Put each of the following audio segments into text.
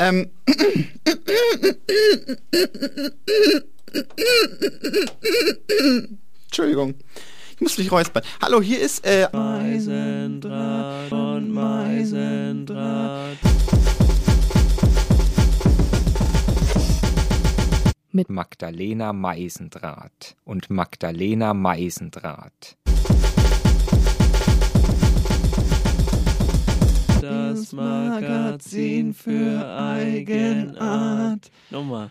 Ähm. Entschuldigung. Ich muss mich räuspern. Hallo, hier ist äh Meisendraht und Meisendraht. mit Magdalena Meisendraht und Magdalena Meisendraht. Das Magazin für Eigenart. Nochmal.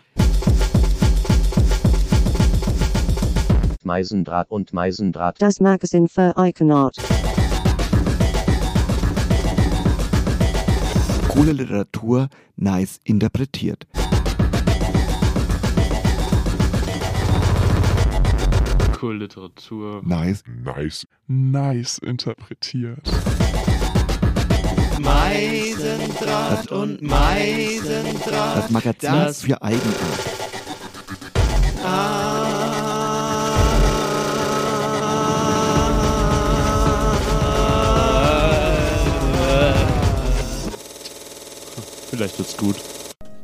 Meisendraht und Meisendraht. Das Magazin für Eigenart. Coole Literatur, nice interpretiert. Cool Literatur. Nice. Nice, nice interpretiert. Meisendraht und Meisendraht. Das Magazin Das- für Eigenart. Vielleicht wird's gut.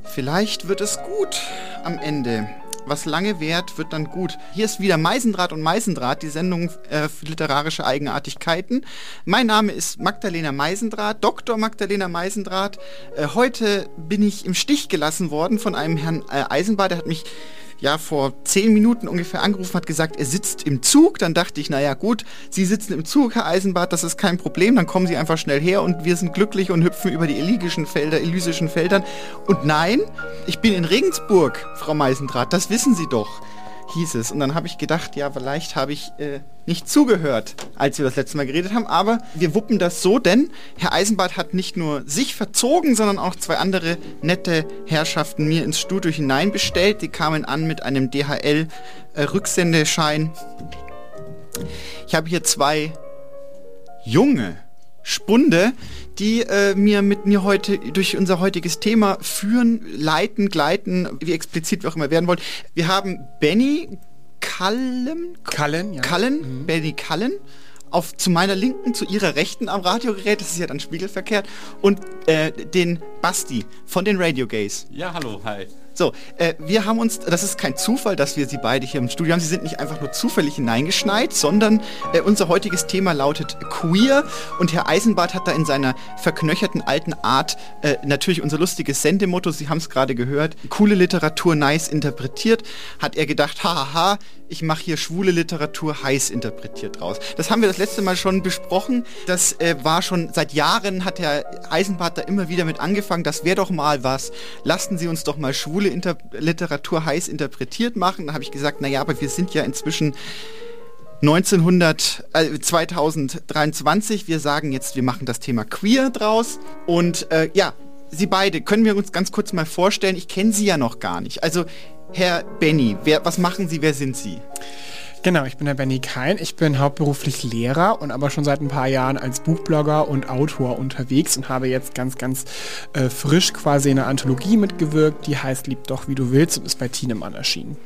Vielleicht wird es gut am Ende. Was lange währt, wird dann gut. Hier ist wieder Meisendraht und Meisendraht, die Sendung äh, für literarische Eigenartigkeiten. Mein Name ist Magdalena Meisendraht, Dr. Magdalena Meisendraht. Äh, heute bin ich im Stich gelassen worden von einem Herrn äh, Eisenbart, der hat mich ja vor zehn Minuten ungefähr angerufen, hat gesagt, er sitzt im Zug. Dann dachte ich, naja gut, Sie sitzen im Zug, Herr Eisenbart, das ist kein Problem, dann kommen Sie einfach schnell her und wir sind glücklich und hüpfen über die elygischen Felder, elysischen Feldern. Und nein, ich bin in Regensburg, Frau Meisendrath, das wissen Sie doch, hieß es. Und dann habe ich gedacht, ja, vielleicht habe ich äh, nicht zugehört, als wir das letzte Mal geredet haben. Aber wir wuppen das so, denn Herr Eisenbart hat nicht nur sich verzogen, sondern auch zwei andere nette Herrschaften mir ins Studio hineinbestellt. Die kamen an mit einem DHL-Rücksendeschein. ich habe hier zwei junge Spunde, die äh, mir mit mir heute durch unser heutiges Thema führen, leiten, gleiten, wie explizit wir auch immer werden wollen. Wir haben Benny Kallen, Kallen, ja. Kallen, Benny Kallen. Auf, zu meiner Linken, zu ihrer Rechten am Radiogerät, das ist ja dann spiegelverkehrt, und äh, den Basti von den Radio Gays. Ja, hallo, hi. So, äh, wir haben uns, das ist kein Zufall, dass wir sie beide hier im Studio haben. Sie sind nicht einfach nur zufällig hineingeschneit, sondern äh, unser heutiges Thema lautet Queer und Herr Eisenbart hat da in seiner verknöcherten alten Art äh, natürlich unser lustiges Sendemotto, Sie haben es gerade gehört, coole Literatur nice interpretiert, hat er gedacht, hahaha, ich mache hier schwule Literatur heiß interpretiert draus. Das haben wir das letzte Mal schon besprochen. Das äh, war schon seit Jahren, hat Herr Eisenbart da immer wieder mit angefangen. Das wäre doch mal was. Lassen Sie uns doch mal schwule Inter Literatur heiß interpretiert machen. Da habe ich gesagt, naja, aber wir sind ja inzwischen 1900, äh, 2023. Wir sagen jetzt, wir machen das Thema queer draus. Und äh, ja, Sie beide, können wir uns ganz kurz mal vorstellen? Ich kenne Sie ja noch gar nicht. Also, Herr Benny, wer, was machen Sie, wer sind Sie? Genau, ich bin der Benny Kein. Ich bin hauptberuflich Lehrer und aber schon seit ein paar Jahren als Buchblogger und Autor unterwegs und habe jetzt ganz, ganz äh, frisch quasi in einer Anthologie mitgewirkt, die heißt Lieb doch wie du willst und ist bei Tienemann erschienen.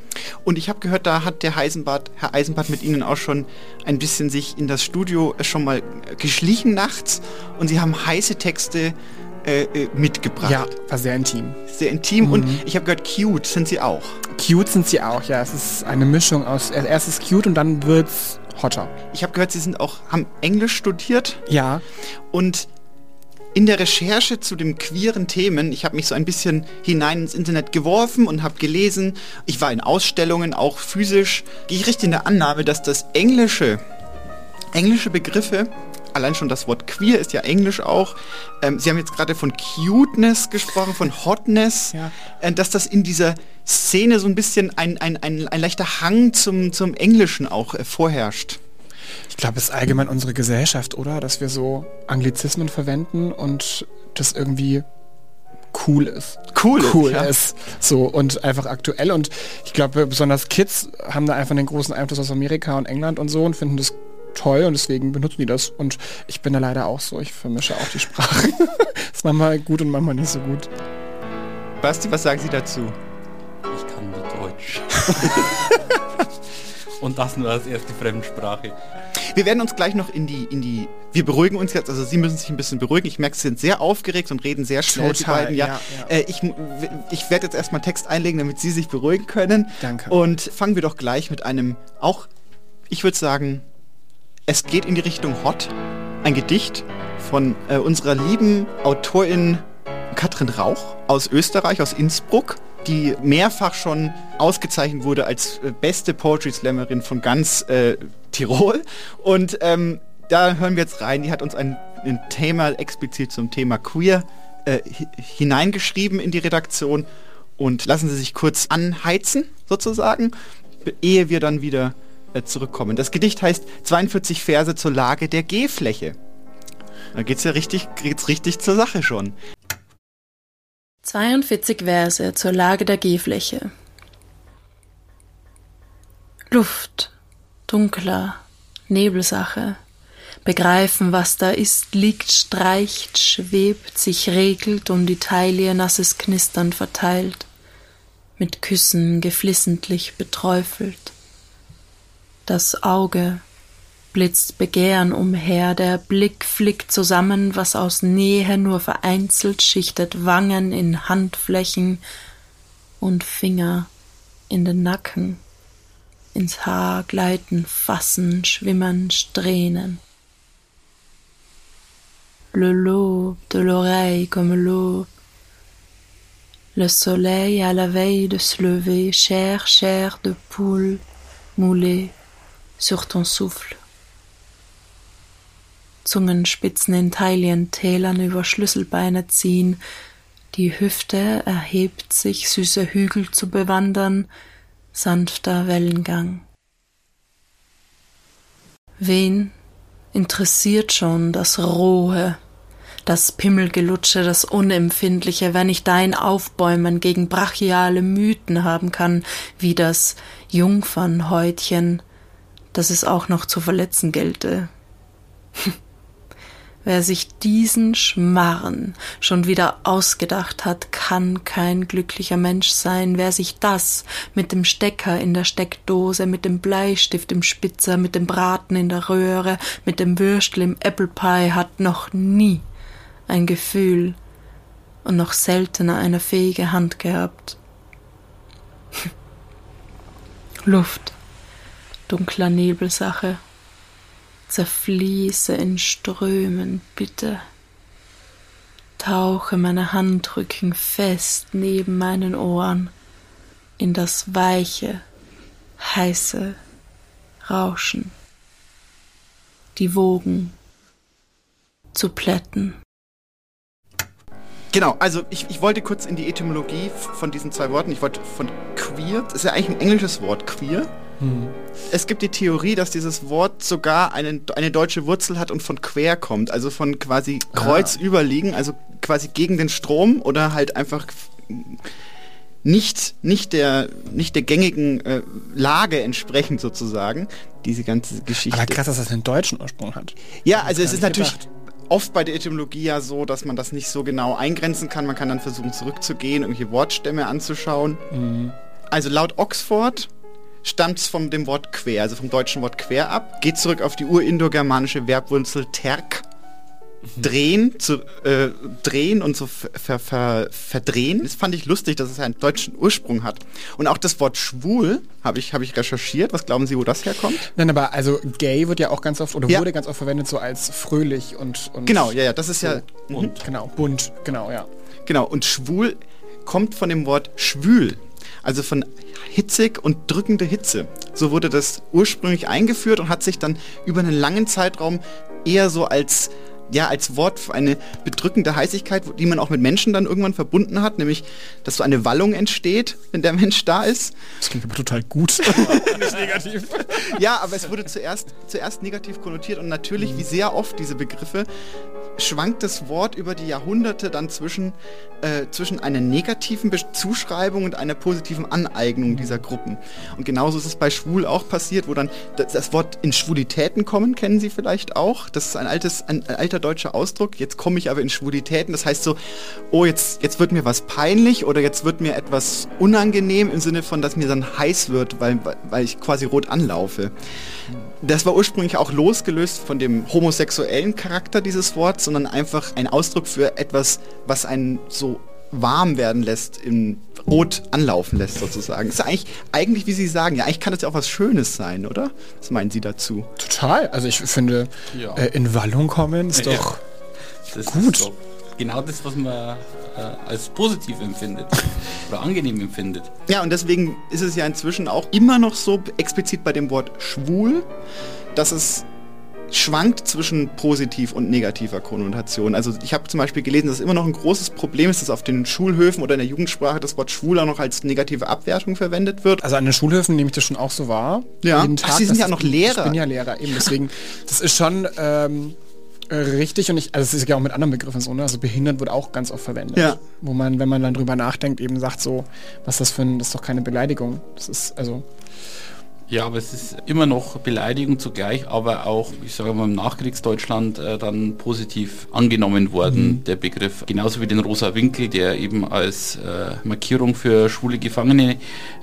Und ich habe gehört, da hat der Heisenbart, Herr Eisenbart mit Ihnen auch schon ein bisschen sich in das Studio schon mal geschlichen nachts und Sie haben heiße Texte äh, äh, mitgebracht. Ja, war sehr intim. Sehr intim und ich habe gehört, cute sind Sie auch. Cute sind sie auch, ja. Es ist eine Mischung aus, erst ist cute und dann wird's hotter. Ich habe gehört, Sie sind auch, haben Englisch studiert Ja, und in der Recherche zu den queeren Themen, ich habe mich so ein bisschen hinein ins Internet geworfen und habe gelesen, ich war in Ausstellungen, auch physisch, gehe ich richtig in der Annahme, dass das Englische, englische Begriffe, allein schon das Wort queer ist ja englisch auch, ähm, Sie haben jetzt gerade von Cuteness gesprochen, von Hotness, Ja. äh, dass das in dieser Szene so ein bisschen ein, ein, ein, ein leichter Hang zum, zum Englischen auch äh, vorherrscht. ich glaube, es ist allgemein unsere Gesellschaft, oder? Dass wir so Anglizismen verwenden und das irgendwie cool ist. Cool, cool ja. ist. So und einfach aktuell. Und ich glaube, besonders Kids haben da einfach einen großen Einfluss aus Amerika und England und so und finden das toll und deswegen benutzen die das. Und ich bin da leider auch so. Ich vermische auch die Sprachen. ist manchmal gut und manchmal nicht so gut. Basti, was sagen Sie dazu? Ich kann nur Deutsch. Und das nur als erste Fremdsprache. Wir werden uns gleich noch in die, in die, wir beruhigen uns jetzt, also Sie müssen sich ein bisschen beruhigen. Ich merke, Sie sind sehr aufgeregt und reden sehr schnell, die Total, beiden. Ja, ja, ja. Äh, ich, ich werde jetzt erstmal Text einlegen, damit Sie sich beruhigen können. Danke. Und fangen wir doch gleich mit einem, auch, ich würde sagen, es geht in die Richtung Hot. Ein Gedicht von äh, unserer lieben Autorin Katrin Rauch aus Österreich, aus Innsbruck, die mehrfach schon ausgezeichnet wurde als äh, beste Poetry Slammerin von ganz äh, Tirol. Und ähm, da hören wir jetzt rein. Die hat uns ein, ein Thema explizit zum Thema Queer äh, hi- hineingeschrieben in die Redaktion. Und lassen Sie sich kurz anheizen, sozusagen, ehe wir dann wieder zurückkommen. Das Gedicht heißt 42 Verse zur Lage der G-Fläche. Da geht's ja richtig, geht's richtig zur Sache schon. 42 Verse zur Lage der G-Fläche. Luft, dunkler, Nebelsache. Begreifen, was da ist, liegt, streicht, schwebt, sich regelt um die Taille nasses Knistern verteilt, mit Küssen geflissentlich beträufelt. Das Auge blitzt Begehren umher, der Blick flickt zusammen, was aus Nähe nur vereinzelt schichtet Wangen in Handflächen und Finger in den Nacken, ins Haar gleiten, fassen, schwimmen, strähnen. Le lobe de l'oreille comme l'aube, le soleil à la veille de se lever, chair, chair de poule moulée sur ton souffle. Zungenspitzen in Taillentälern über Schlüsselbeine ziehen, die Hüfte erhebt sich, süße Hügel zu bewandern, sanfter Wellengang. Wen interessiert schon das Rohe, das Pimmelgelutsche, das Unempfindliche, wenn ich dein Aufbäumen gegen brachiale Mythen haben kann, wie das Jungfernhäutchen, das es auch noch zu verletzen gelte. Wer sich diesen Schmarren schon wieder ausgedacht hat, kann kein glücklicher Mensch sein. Wer sich das mit dem Stecker in der Steckdose, mit dem Bleistift im Spitzer, mit dem Braten in der Röhre, mit dem Würstel im Apple Pie hat noch nie ein Gefühl und noch seltener eine fähige Hand gehabt. Luft, dunkler Nebelsache, zerfließe in Strömen, bitte. Tauche meine Handrücken fest neben meinen Ohren in das weiche, heiße Rauschen. Die Wogen zu plätten. Genau, also ich, ich wollte kurz in die Etymologie von diesen zwei Worten. Ich wollte von queer, das ist ja eigentlich ein englisches Wort, queer. Es gibt die Theorie, dass dieses Wort sogar einen, eine deutsche Wurzel hat und von quer kommt, also von quasi kreuz überliegen, also quasi gegen den Strom oder halt einfach nicht, nicht, der, nicht der gängigen äh, Lage entsprechend sozusagen, diese ganze Geschichte. Aber krass, dass das einen deutschen Ursprung hat. Ja, also es ist natürlich gedacht. oft bei der Etymologie ja so, dass man das nicht so genau eingrenzen kann. Man kann dann versuchen zurückzugehen, irgendwelche Wortstämme anzuschauen. Mhm. Also laut Oxford stammt es von dem Wort quer, also vom deutschen Wort quer ab, geht zurück auf die urindogermanische Verbwurzel terk, drehen, zu, äh, drehen und so ver, ver, ver, verdrehen. Das fand ich lustig, dass es einen deutschen Ursprung hat. Und auch das Wort schwul habe ich, hab ich recherchiert. Was glauben Sie, wo das herkommt? Nein, aber also gay wird ja auch ganz oft oder Ja. wurde ganz oft verwendet so als fröhlich und, und Genau, ja, ja, das ist ja... so. Mhm. genau bunt, genau ja. Genau, und schwul kommt von dem Wort schwül, also von hitzig und drückende Hitze. So wurde das ursprünglich eingeführt und hat sich dann über einen langen Zeitraum eher so als ja, als Wort für eine bedrückende Heißigkeit, die man auch mit Menschen dann irgendwann verbunden hat, nämlich, dass so eine Wallung entsteht, wenn der Mensch da ist. Das klingt aber total gut. Nicht negativ. Ja, aber es wurde zuerst, zuerst negativ konnotiert und natürlich, wie sehr oft diese Begriffe, schwankt das Wort über die Jahrhunderte dann zwischen, äh, zwischen einer negativen Zuschreibung und einer positiven Aneignung dieser Gruppen. Und genauso ist es bei Schwul auch passiert, wo dann das, das Wort in Schwulitäten kommen, kennen Sie vielleicht auch. Das ist ein, altes, ein, ein alter deutscher Ausdruck. Jetzt komme ich aber in Schwulitäten. Das heißt so, oh, jetzt, jetzt wird mir was peinlich oder jetzt wird mir etwas unangenehm im Sinne von, dass mir dann heiß wird, weil, weil ich quasi rot anlaufe. das war ursprünglich auch losgelöst von dem homosexuellen Charakter dieses Wortes, sondern einfach ein Ausdruck für etwas, was einen so warm werden lässt, in Rot anlaufen lässt sozusagen. Ist ja eigentlich, eigentlich, wie Sie sagen, ja, eigentlich kann das ja auch was Schönes sein, oder? Was meinen Sie dazu? Total. Also ich finde, Ja. äh, in Wallung kommen ist Ja. doch Das Gut. ist doch genau das, was man äh, als positiv empfindet oder angenehm empfindet. Ja, und deswegen ist es ja inzwischen auch immer noch so explizit bei dem Wort schwul, dass es schwankt zwischen positiv und negativer Konnotation. Also ich habe zum Beispiel gelesen, dass es immer noch ein großes Problem ist, dass auf den Schulhöfen oder in der Jugendsprache das Wort schwul auch noch als negative Abwertung verwendet wird. Also an den Schulhöfen nehme ich das schon auch so wahr. Ja. Jeden Ach, Tag, Sie sind ja ist- noch Lehrer. Ich bin ja Lehrer, eben. Deswegen, das ist schon ähm, äh, richtig und ich, also es ist ja auch mit anderen Begriffen so, ne? Also behindert wird auch ganz oft verwendet. Ja. Wo man, wenn man dann drüber nachdenkt, eben sagt so, was ist das für ein, das ist doch keine Beleidigung. Das ist, also, Ja, aber es ist immer noch Beleidigung zugleich, aber auch, ich sage mal, im Nachkriegsdeutschland äh, dann positiv angenommen worden, der Begriff. Genauso wie den rosa Winkel, der eben als äh, Markierung für schwule Gefangene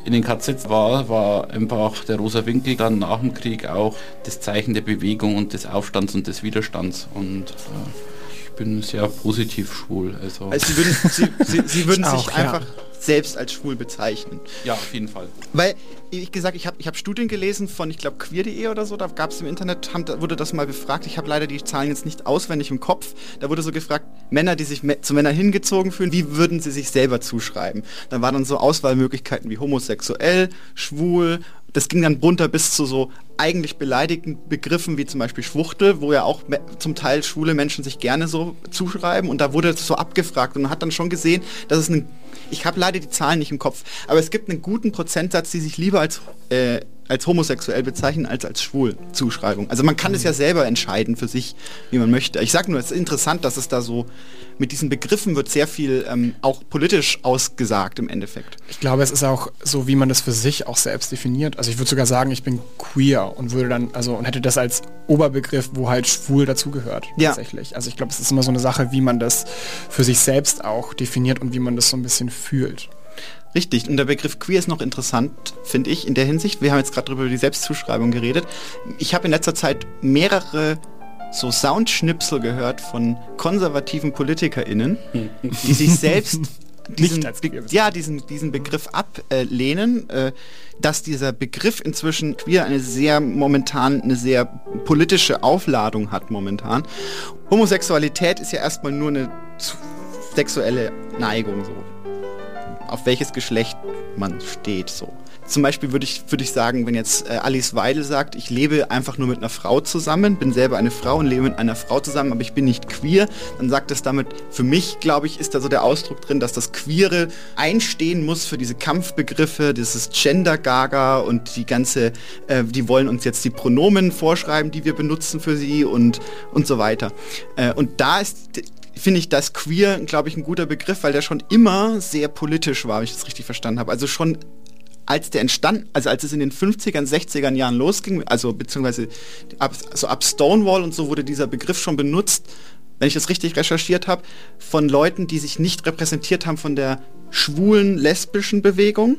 in den KZs war, war einfach der rosa Winkel dann nach dem Krieg auch das Zeichen der Bewegung und des Aufstands und des Widerstands. Und äh, bin sehr positiv schwul. Also, Also Sie würden, Sie, Sie, Sie würden Ich sich auch, ja. einfach selbst als schwul bezeichnen. ja, auf jeden Fall. Weil, ich gesagt, ich habe ich hab Studien gelesen von, ich glaube, queer.de oder so, da gab es im Internet, haben, da wurde das mal befragt, ich habe leider die Zahlen jetzt nicht auswendig im Kopf, da wurde so gefragt, Männer, die sich zu Männern hingezogen fühlen, wie würden sie sich selber zuschreiben? Dann waren dann so Auswahlmöglichkeiten wie homosexuell, schwul, das ging dann runter bis zu so eigentlich beleidigten Begriffen wie zum Beispiel Schwuchtel, wo ja auch zum Teil schwule Menschen sich gerne so zuschreiben und da wurde es so abgefragt und man hat dann schon gesehen, dass es einen ich habe leider die Zahlen nicht im Kopf, aber es gibt einen guten Prozentsatz, die sich lieber als, äh, als homosexuell bezeichnen als als schwul Zuschreibung. Also man kann es ja selber entscheiden für sich, wie man möchte. Ich sage nur, es ist interessant, dass es da so mit diesen Begriffen wird sehr viel ähm, auch politisch ausgesagt im Endeffekt. ich glaube, es ist auch so, wie man das für sich auch selbst definiert. Also ich würde sogar sagen, ich bin queer und würde dann, also und hätte das als Oberbegriff, wo halt schwul dazugehört. Ja. Tatsächlich. Also ich glaube, es ist immer so eine Sache, wie man das für sich selbst auch definiert und wie man das so ein bisschen fühlt. Richtig, und der Begriff queer ist noch interessant, finde ich, in der Hinsicht. Wir haben jetzt gerade über die Selbstzuschreibung geredet. Ich habe in letzter Zeit mehrere so Soundschnipsel gehört von konservativen PolitikerInnen, die sich selbst diesen, ja, diesen, diesen Begriff ablehnen, äh, dass dieser Begriff inzwischen queer eine sehr momentan, eine sehr politische Aufladung hat momentan. Homosexualität ist ja erstmal nur eine sexuelle Neigung so auf welches Geschlecht man steht. So. Zum Beispiel würde ich, würde ich sagen, wenn jetzt äh, Alice Weidel sagt, ich lebe einfach nur mit einer Frau zusammen, bin selber eine Frau und lebe mit einer Frau zusammen, aber ich bin nicht queer, dann sagt es damit, für mich, glaube ich, ist da so der Ausdruck drin, dass das Queere einstehen muss für diese Kampfbegriffe, dieses Gender-Gaga und die ganze, äh, die wollen uns jetzt die Pronomen vorschreiben, die wir benutzen für sie und, und so weiter. Äh, und da ist finde ich das queer, glaube ich, ein guter Begriff, weil der schon immer sehr politisch war, wenn ich das richtig verstanden habe. Also schon als der entstand, also als es in den 50ern, 60ern Jahren losging, also beziehungsweise ab, so ab Stonewall und so wurde dieser Begriff schon benutzt, wenn ich das richtig recherchiert habe, von Leuten, die sich nicht repräsentiert haben von der schwulen, lesbischen Bewegung,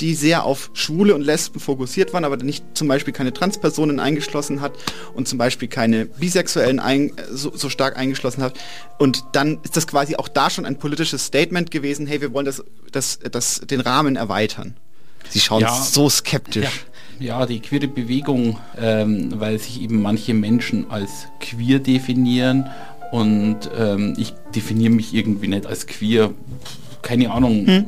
die sehr auf Schwule und Lesben fokussiert waren, aber nicht zum Beispiel keine Transpersonen eingeschlossen hat und zum Beispiel keine Bisexuellen ein, so, so stark eingeschlossen hat. Und dann ist das quasi auch da schon ein politisches Statement gewesen, hey, wir wollen das, das, das, den Rahmen erweitern. Sie schauen Ja. so skeptisch. Ja. Ja, die queere Bewegung, ähm, weil sich eben manche Menschen als queer definieren und ähm, ich definiere mich irgendwie nicht als queer. Keine Ahnung. Äh,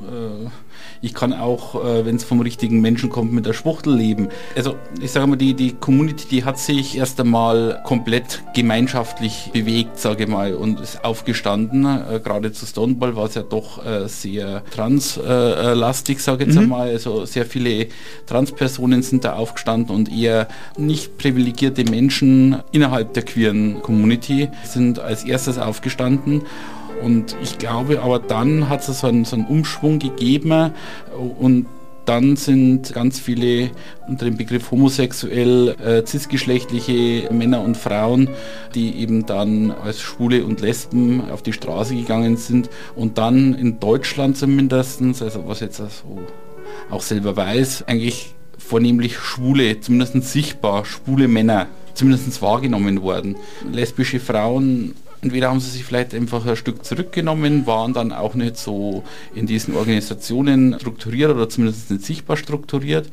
ich kann auch, äh, wenn es vom richtigen Menschen kommt, mit der Schwuchtel leben. Also ich sage mal, die, die Community, die hat sich erst einmal komplett gemeinschaftlich bewegt, sage ich mal, und ist aufgestanden. Äh, Gerade zu Stoneball war es ja doch äh, sehr translastig, sage ich jetzt einmal. Also sehr viele Transpersonen sind da aufgestanden und eher nicht privilegierte Menschen innerhalb der queeren Community sind als erstes aufgestanden. Und ich glaube, aber dann hat es so einen, so einen Umschwung gegeben und dann sind ganz viele unter dem Begriff homosexuell äh, cisgeschlechtliche Männer und Frauen, die eben dann als Schwule und Lesben auf die Straße gegangen sind und dann in Deutschland zumindest, also was jetzt so auch selber weiß, eigentlich vornehmlich schwule, zumindest sichtbar schwule Männer, zumindest wahrgenommen worden. Lesbische Frauen Entweder haben sie sich vielleicht einfach ein Stück zurückgenommen, waren dann auch nicht so in diesen Organisationen strukturiert oder zumindest nicht sichtbar strukturiert.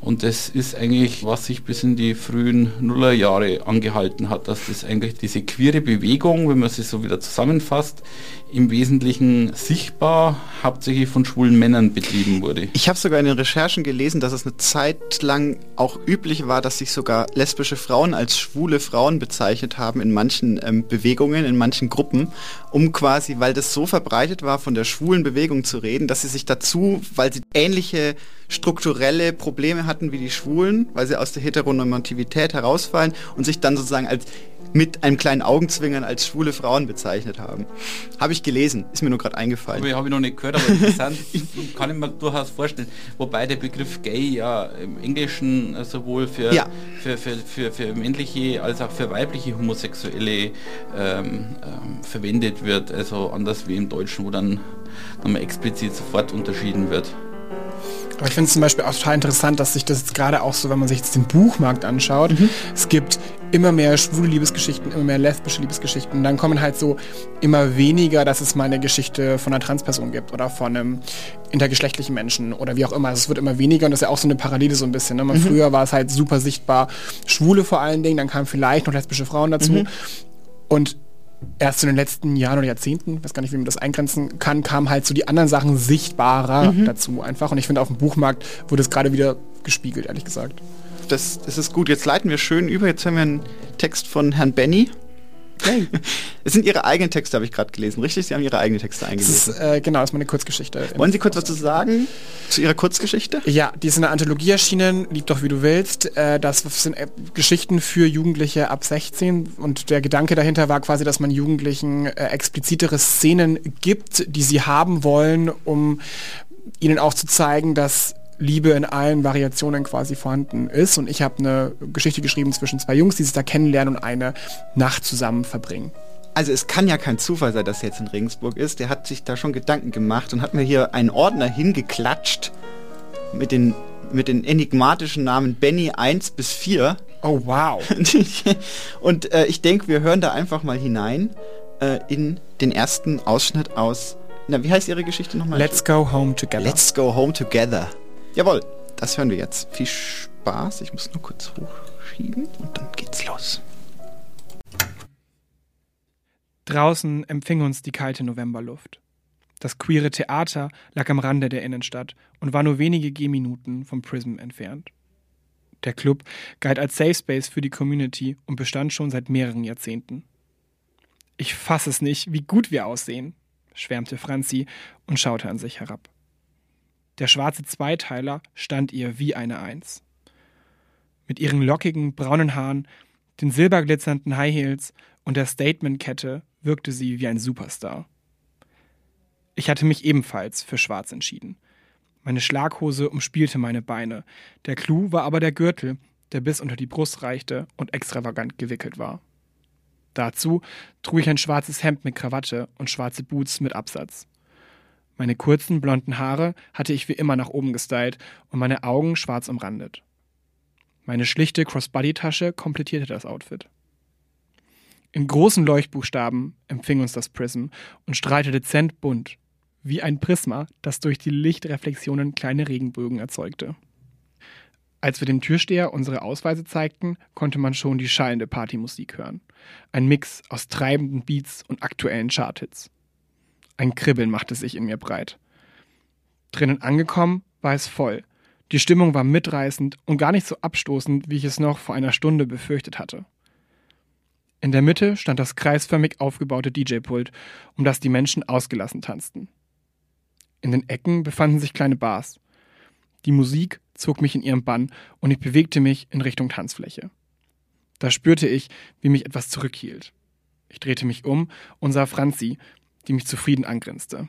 Und das ist eigentlich, was sich bis in die frühen Nullerjahre angehalten hat, dass das eigentlich diese queere Bewegung, wenn man sie so wieder zusammenfasst, im Wesentlichen sichtbar hauptsächlich von schwulen Männern betrieben wurde. Ich habe sogar in den Recherchen gelesen, dass es eine Zeit lang auch üblich war, dass sich sogar lesbische Frauen als schwule Frauen bezeichnet haben in manchen ähm, Bewegungen, in manchen Gruppen, um quasi, weil das so verbreitet war, von der schwulen Bewegung zu reden, dass sie sich dazu, weil sie ähnliche strukturelle Probleme hatten wie die Schwulen, weil sie aus der Heteronormativität herausfallen und sich dann sozusagen als mit einem kleinen Augenzwinkern als schwule Frauen bezeichnet haben. Habe ich gelesen, ist mir nur gerade eingefallen. Habe ich noch nicht gehört, aber interessant, kann ich mir durchaus vorstellen. Wobei der Begriff gay ja im Englischen sowohl für, ja. für, für, für, für, männliche als auch für weibliche Homosexuelle ähm, ähm, verwendet wird. Also anders wie im Deutschen, wo dann nochmal explizit sofort unterschieden wird. Aber ich finde es zum Beispiel auch total interessant, dass sich das jetzt gerade auch so, wenn man sich jetzt den Buchmarkt anschaut, mhm. es gibt immer mehr schwule Liebesgeschichten, immer mehr lesbische Liebesgeschichten. Und dann kommen halt so immer weniger, dass es mal eine Geschichte von einer Transperson gibt oder von einem intergeschlechtlichen Menschen oder wie auch immer. Also es wird immer weniger und das ist ja auch so eine Parallele so ein bisschen. Ne? Man, mhm. Früher war es halt super sichtbar Schwule vor allen Dingen, dann kamen vielleicht noch lesbische Frauen dazu. Mhm. Und erst in den letzten Jahren oder Jahrzehnten, ich weiß gar nicht, wie man das eingrenzen kann, kamen halt so die anderen Sachen sichtbarer mhm. dazu einfach. Und ich finde, auf dem Buchmarkt wurde es gerade wieder gespiegelt, ehrlich gesagt. Das, das ist gut. Jetzt leiten wir schön über. Jetzt haben wir einen Text von Herrn Benny. Okay. Es sind Ihre eigenen Texte, habe ich gerade gelesen, richtig? Sie haben Ihre eigenen Texte eingelesen. Das ist, äh, genau, das ist meine Kurzgeschichte. Wollen Sie kurz was zu sagen zu Ihrer Kurzgeschichte? Ja, die ist in der Anthologie erschienen, Lieb doch wie du willst. Äh, das sind äh, Geschichten für Jugendliche ab 16 und der Gedanke dahinter war quasi, dass man Jugendlichen äh, explizitere Szenen gibt, die sie haben wollen, um ihnen auch zu zeigen, dass Liebe in allen Variationen quasi vorhanden ist. Und ich habe eine Geschichte geschrieben zwischen zwei Jungs, die sich da kennenlernen und eine Nacht zusammen verbringen. Also es kann ja kein Zufall sein, dass er jetzt in Regensburg ist. Der hat sich da schon Gedanken gemacht und hat mir hier einen Ordner hingeklatscht mit den, mit den enigmatischen Namen Benny 1 bis 4. Oh wow. und äh, ich denke, wir hören da einfach mal hinein äh, in den ersten Ausschnitt aus. Na, wie heißt Ihre Geschichte nochmal? Let's go home together. Let's go home together. Jawohl, das hören wir jetzt. Viel Spaß. Ich muss nur kurz hochschieben und dann geht's los. Draußen empfing uns die kalte Novemberluft. Das queere Theater lag am Rande der Innenstadt und war nur wenige Gehminuten vom Prism entfernt. Der Club galt als Safe Space für die Community und bestand schon seit mehreren Jahrzehnten. Ich fasse es nicht, wie gut wir aussehen, schwärmte Franzi und schaute an sich herab. Der schwarze Zweiteiler stand ihr wie eine Eins. Mit ihren lockigen, braunen Haaren, den silberglitzernden High Heels und der Statement-Kette wirkte sie wie ein Superstar. Ich hatte mich ebenfalls für schwarz entschieden. Meine Schlaghose umspielte meine Beine, der Clou war aber der Gürtel, der bis unter die Brust reichte und extravagant gewickelt war. Dazu trug ich ein schwarzes Hemd mit Krawatte und schwarze Boots mit Absatz. Meine kurzen blonden Haare hatte ich wie immer nach oben gestylt und meine Augen schwarz umrandet. Meine schlichte Crossbody-Tasche komplettierte das Outfit. In großen Leuchtbuchstaben empfing uns das Prism und strahlte dezent bunt, wie ein Prisma, das durch die Lichtreflexionen kleine Regenbögen erzeugte. Als wir dem Türsteher unsere Ausweise zeigten, konnte man schon die schallende Partymusik hören. Ein Mix aus treibenden Beats und aktuellen Charthits. Ein Kribbeln machte sich in mir breit. Drinnen angekommen war es voll. Die Stimmung war mitreißend und gar nicht so abstoßend, wie ich es noch vor einer Stunde befürchtet hatte. In der Mitte stand das kreisförmig aufgebaute DJ-Pult, um das die Menschen ausgelassen tanzten. In den Ecken befanden sich kleine Bars. Die Musik zog mich in ihren Bann und ich bewegte mich in Richtung Tanzfläche. Da spürte ich, wie mich etwas zurückhielt. Ich drehte mich um und sah Franzi, die mich zufrieden angrinste.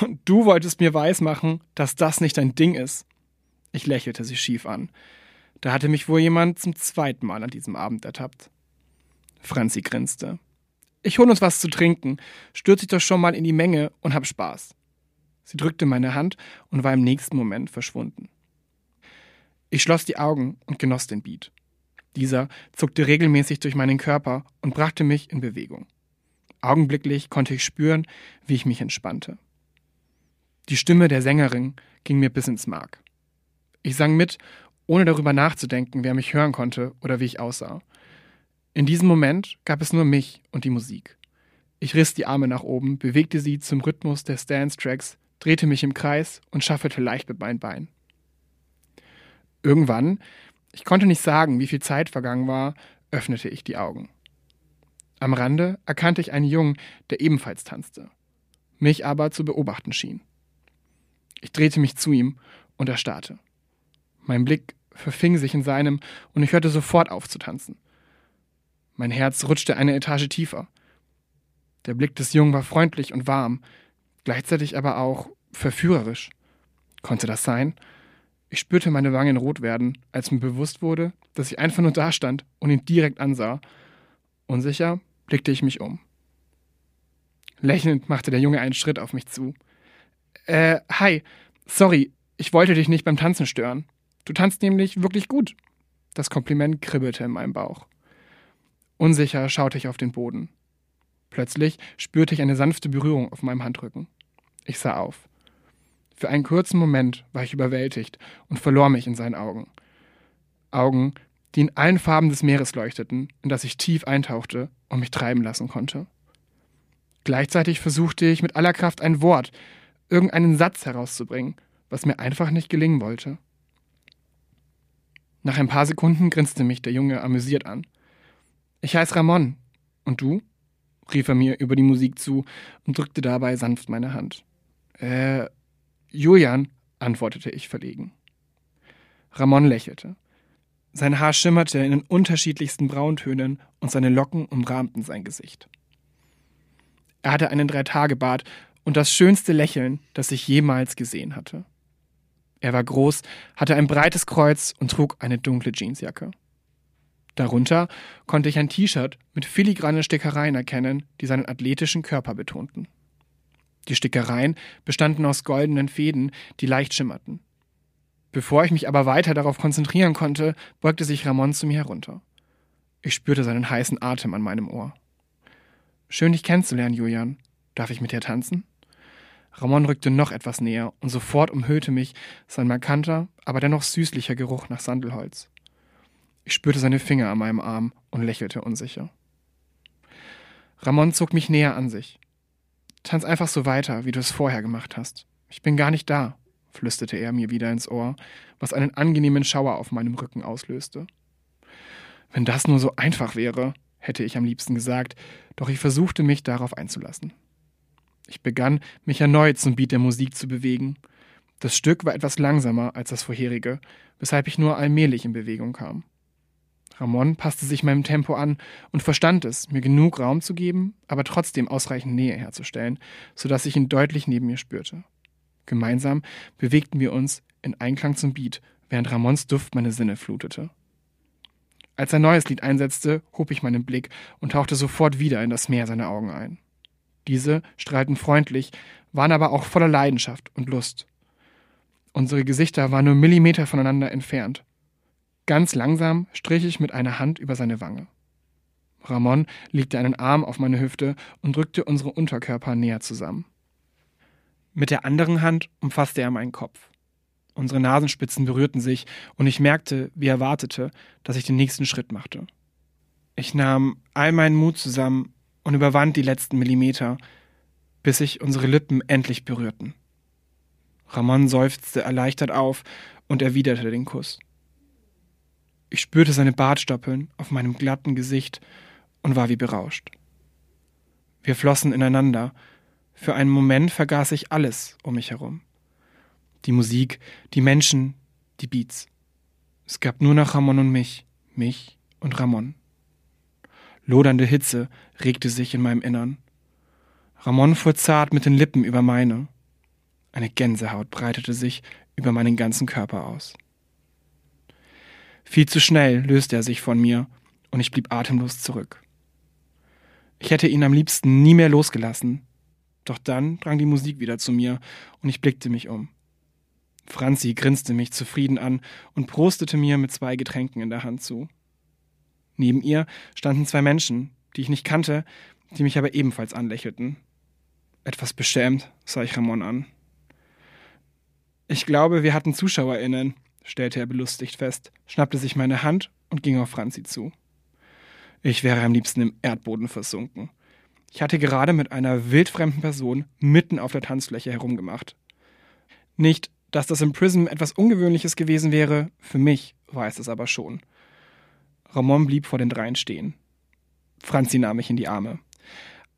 Und du wolltest mir weismachen, dass das nicht dein Ding ist. Ich lächelte sie schief an. Da hatte mich wohl jemand zum zweiten Mal an diesem Abend ertappt. Franzi grinste. Ich hol uns was zu trinken, stürz dich doch schon mal in die Menge und hab Spaß. Sie drückte meine Hand und war im nächsten Moment verschwunden. Ich schloss die Augen und genoss den Beat. Dieser zuckte regelmäßig durch meinen Körper und brachte mich in Bewegung. Augenblicklich konnte ich spüren, wie ich mich entspannte. Die Stimme der Sängerin ging mir bis ins Mark. Ich sang mit, ohne darüber nachzudenken, wer mich hören konnte oder wie ich aussah. In diesem Moment gab es nur mich und die Musik. Ich riss die Arme nach oben, bewegte sie zum Rhythmus der Stance-Tracks, drehte mich im Kreis und schaffelte leicht mit meinen Beinen. Irgendwann, ich konnte nicht sagen, wie viel Zeit vergangen war, öffnete ich die Augen. Am Rande erkannte ich einen Jungen, der ebenfalls tanzte, mich aber zu beobachten schien. Ich drehte mich zu ihm und erstarrte. Mein Blick verfing sich in seinem und ich hörte sofort auf zu tanzen. Mein Herz rutschte eine Etage tiefer. Der Blick des Jungen war freundlich und warm, gleichzeitig aber auch verführerisch. Konnte das sein? Ich spürte meine Wangen rot werden, als mir bewusst wurde, dass ich einfach nur dastand und ihn direkt ansah. Unsicher blickte ich mich um. Lächelnd machte der Junge einen Schritt auf mich zu. Äh, hi, sorry, ich wollte dich nicht beim Tanzen stören. Du tanzt nämlich wirklich gut. Das Kompliment kribbelte in meinem Bauch. Unsicher schaute ich auf den Boden. Plötzlich spürte ich eine sanfte Berührung auf meinem Handrücken. Ich sah auf. Für einen kurzen Moment war ich überwältigt und verlor mich in seinen Augen. Augen, die in allen Farben des Meeres leuchteten, in das ich tief eintauchte und mich treiben lassen konnte. Gleichzeitig versuchte ich mit aller Kraft ein Wort, irgendeinen Satz herauszubringen, was mir einfach nicht gelingen wollte. Nach ein paar Sekunden grinste mich der Junge amüsiert an. Ich heiße Ramon. Und du? rief er mir über die Musik zu und drückte dabei sanft meine Hand. Äh, Julian, antwortete ich verlegen. Ramon lächelte. Sein Haar schimmerte in den unterschiedlichsten Brauntönen und seine Locken umrahmten sein Gesicht. Er hatte einen Dreitagebart und das schönste Lächeln, das ich jemals gesehen hatte. Er war groß, hatte ein breites Kreuz und trug eine dunkle Jeansjacke. Darunter konnte ich ein T-Shirt mit filigranen Stickereien erkennen, die seinen athletischen Körper betonten. Die Stickereien bestanden aus goldenen Fäden, die leicht schimmerten. Bevor ich mich aber weiter darauf konzentrieren konnte, beugte sich Ramon zu mir herunter. Ich spürte seinen heißen Atem an meinem Ohr. Schön, dich kennenzulernen, Julian. Darf ich mit dir tanzen? Ramon rückte noch etwas näher und sofort umhüllte mich sein markanter, aber dennoch süßlicher Geruch nach Sandelholz. Ich spürte seine Finger an meinem Arm und lächelte unsicher. Ramon zog mich näher an sich. Tanz einfach so weiter, wie du es vorher gemacht hast. Ich bin gar nicht da, flüsterte er mir wieder ins Ohr, was einen angenehmen Schauer auf meinem Rücken auslöste. Wenn das nur so einfach wäre, hätte ich am liebsten gesagt, doch ich versuchte mich darauf einzulassen. Ich begann, mich erneut zum Beat der Musik zu bewegen. Das Stück war etwas langsamer als das vorherige, weshalb ich nur allmählich in Bewegung kam. Ramon passte sich meinem Tempo an und verstand es, mir genug Raum zu geben, aber trotzdem ausreichend Nähe herzustellen, sodass ich ihn deutlich neben mir spürte. Gemeinsam bewegten wir uns in Einklang zum Beat, während Ramons Duft meine Sinne flutete. Als ein neues Lied einsetzte, hob ich meinen Blick und tauchte sofort wieder in das Meer seiner Augen ein. Diese strahlten freundlich, waren aber auch voller Leidenschaft und Lust. Unsere Gesichter waren nur Millimeter voneinander entfernt, Ganz langsam strich ich mit einer Hand über seine Wange. Ramon legte einen Arm auf meine Hüfte und drückte unsere Unterkörper näher zusammen. Mit der anderen Hand umfasste er meinen Kopf. Unsere Nasenspitzen berührten sich und ich merkte, wie er wartete, dass ich den nächsten Schritt machte. Ich nahm all meinen Mut zusammen und überwand die letzten Millimeter, bis sich unsere Lippen endlich berührten. Ramon seufzte erleichtert auf und erwiderte den Kuss. Ich spürte seine Bartstoppeln auf meinem glatten Gesicht und war wie berauscht. Wir flossen ineinander. Für einen Moment vergaß ich alles um mich herum. Die Musik, die Menschen, die Beats. Es gab nur noch Ramon und mich, mich und Ramon. Lodernde Hitze regte sich in meinem Innern. Ramon fuhr zart mit den Lippen über meine. Eine Gänsehaut breitete sich über meinen ganzen Körper aus. Viel zu schnell löste er sich von mir und ich blieb atemlos zurück. Ich hätte ihn am liebsten nie mehr losgelassen, doch dann drang die Musik wieder zu mir und ich blickte mich um. Franzi grinste mich zufrieden an und prostete mir mit zwei Getränken in der Hand zu. Neben ihr standen zwei Menschen, die ich nicht kannte, die mich aber ebenfalls anlächelten. Etwas beschämt sah ich Ramon an. Ich glaube, wir hatten ZuschauerInnen, stellte er belustigt fest, schnappte sich meine Hand und ging auf Franzi zu. Ich wäre am liebsten im Erdboden versunken. Ich hatte gerade mit einer wildfremden Person mitten auf der Tanzfläche herumgemacht. Nicht, dass das im Prism etwas Ungewöhnliches gewesen wäre, für mich war es es aber schon. Ramon blieb vor den dreien stehen. Franzi nahm mich in die Arme.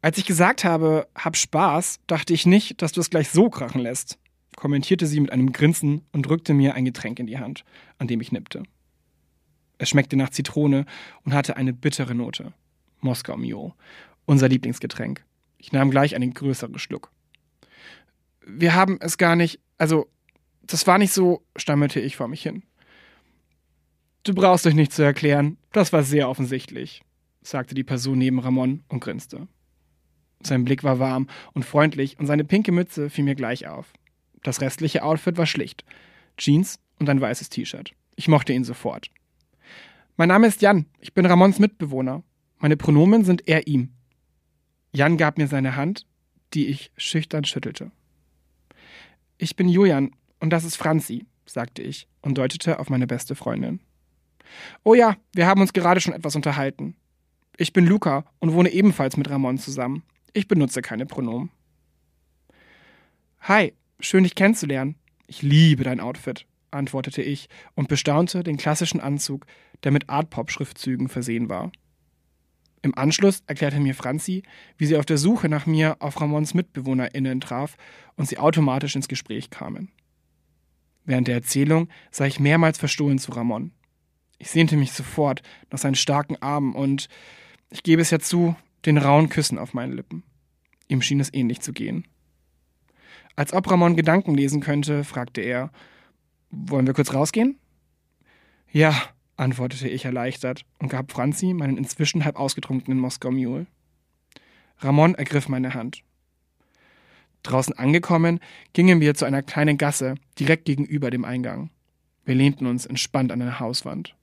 Als ich gesagt habe, hab Spaß, dachte ich nicht, dass du es gleich so krachen lässt, kommentierte sie mit einem Grinsen und drückte mir ein Getränk in die Hand, an dem ich nippte. Es schmeckte nach Zitrone und hatte eine bittere Note. Moskau Mio, unser Lieblingsgetränk. Ich nahm gleich einen größeren Schluck. Wir haben es gar nicht, also, das war nicht so, stammelte ich vor mich hin. Du brauchst euch nicht zu erklären, das war sehr offensichtlich, sagte die Person neben Ramon und grinste. Sein Blick war warm und freundlich und seine pinke Mütze fiel mir gleich auf. Das restliche Outfit war schlicht. Jeans und ein weißes T-Shirt. Ich mochte ihn sofort. Mein Name ist Jan. Ich bin Ramons Mitbewohner. Meine Pronomen sind er ihm. Jan gab mir seine Hand, die ich schüchtern schüttelte. Ich bin Julian und das ist Franzi, sagte ich und deutete auf meine beste Freundin. Oh ja, wir haben uns gerade schon etwas unterhalten. Ich bin Luca und wohne ebenfalls mit Ramon zusammen. Ich benutze keine Pronomen. Hi, schön dich kennenzulernen. Ich liebe dein Outfit, antwortete ich und bestaunte den klassischen Anzug, der mit Art-Pop-Schriftzügen versehen war. Im Anschluss erklärte mir Franzi, wie sie auf der Suche nach mir auf Ramons MitbewohnerInnen traf und sie automatisch ins Gespräch kamen. Während der Erzählung sah ich mehrmals verstohlen zu Ramon. Ich sehnte mich sofort nach seinen starken Armen und, ich gebe es ja zu, den rauen Küssen auf meinen Lippen. Ihm schien es ähnlich zu gehen. Als ob Ramon Gedanken lesen könnte, fragte er, wollen wir kurz rausgehen? Ja, antwortete ich erleichtert und gab Franzi meinen inzwischen halb ausgetrunkenen Moskau Mule. Ramon ergriff meine Hand. Draußen angekommen, gingen wir zu einer kleinen Gasse direkt gegenüber dem Eingang. Wir lehnten uns entspannt an eine Hauswand.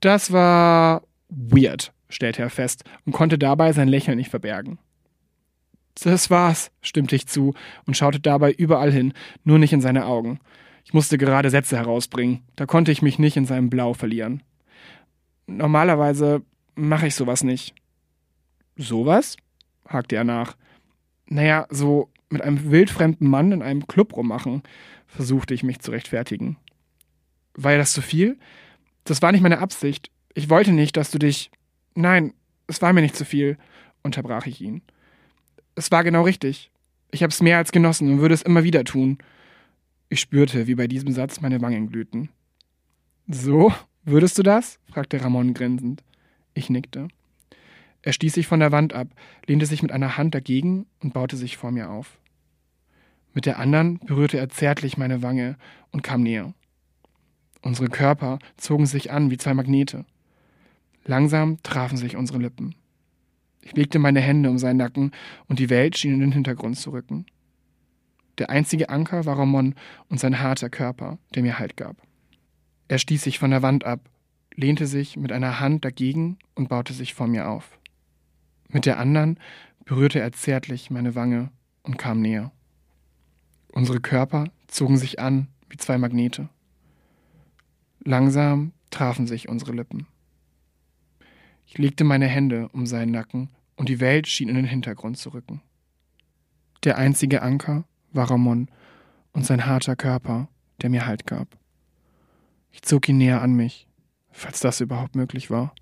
Das war weird, stellte er fest und konnte dabei sein Lächeln nicht verbergen. Das war's, stimmte ich zu und schaute dabei überall hin, nur nicht in seine Augen. Ich musste gerade Sätze herausbringen, da konnte ich mich nicht in seinem Blau verlieren. Normalerweise mache ich sowas nicht. Sowas? hakte er nach. Naja, so mit einem wildfremden Mann in einem Club rummachen, versuchte ich mich zu rechtfertigen. War das zu viel? Das war nicht meine Absicht. Ich wollte nicht, dass du dich. Nein, es war mir nicht zu viel, unterbrach ich ihn. Es war genau richtig. Ich habe es mehr als genossen und würde es immer wieder tun. Ich spürte, wie bei diesem Satz meine Wangen glühten. So, würdest du das? fragte Ramon grinsend. Ich nickte. Er stieß sich von der Wand ab, lehnte sich mit einer Hand dagegen und baute sich vor mir auf. Mit der anderen berührte er zärtlich meine Wange und kam näher. Unsere Körper zogen sich an wie zwei Magnete. Langsam trafen sich unsere Lippen. Ich legte meine Hände um seinen Nacken und die Welt schien in den Hintergrund zu rücken. Der einzige Anker war Ramon und sein harter Körper, der mir Halt gab. Er stieß sich von der Wand ab, lehnte sich mit einer Hand dagegen und baute sich vor mir auf. Mit der anderen berührte er zärtlich meine Wange und kam näher. Unsere Körper zogen sich an wie zwei Magnete. Langsam trafen sich unsere Lippen. Ich legte meine Hände um seinen Nacken und die Welt schien in den Hintergrund zu rücken. Der einzige Anker war Ramon und sein harter Körper, der mir Halt gab. Ich zog ihn näher an mich, falls das überhaupt möglich war.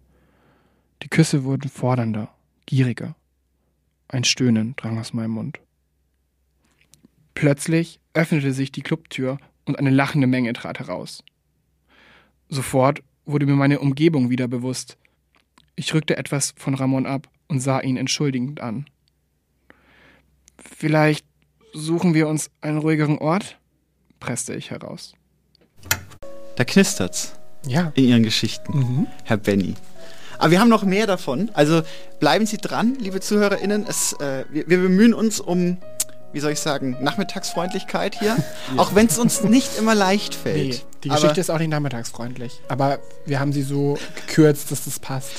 Die Küsse wurden fordernder, gieriger. Ein Stöhnen drang aus meinem Mund. Plötzlich öffnete sich die Clubtür und eine lachende Menge trat heraus. Sofort wurde mir meine Umgebung wieder bewusst. Ich rückte etwas von Ramon ab und sah ihn entschuldigend an. Vielleicht suchen wir uns einen ruhigeren Ort? presste ich heraus. Da knistert's. Ja. In Ihren Geschichten, Mhm. Herr Benny. Aber wir haben noch mehr davon. Also bleiben Sie dran, liebe ZuhörerInnen. Es, äh, wir, wir bemühen uns um wie soll ich sagen, Nachmittagsfreundlichkeit hier. Auch wenn es uns nicht immer leicht fällt. Nee, die Aber Geschichte ist auch nicht nachmittagsfreundlich. Aber wir haben sie so gekürzt, dass das passt.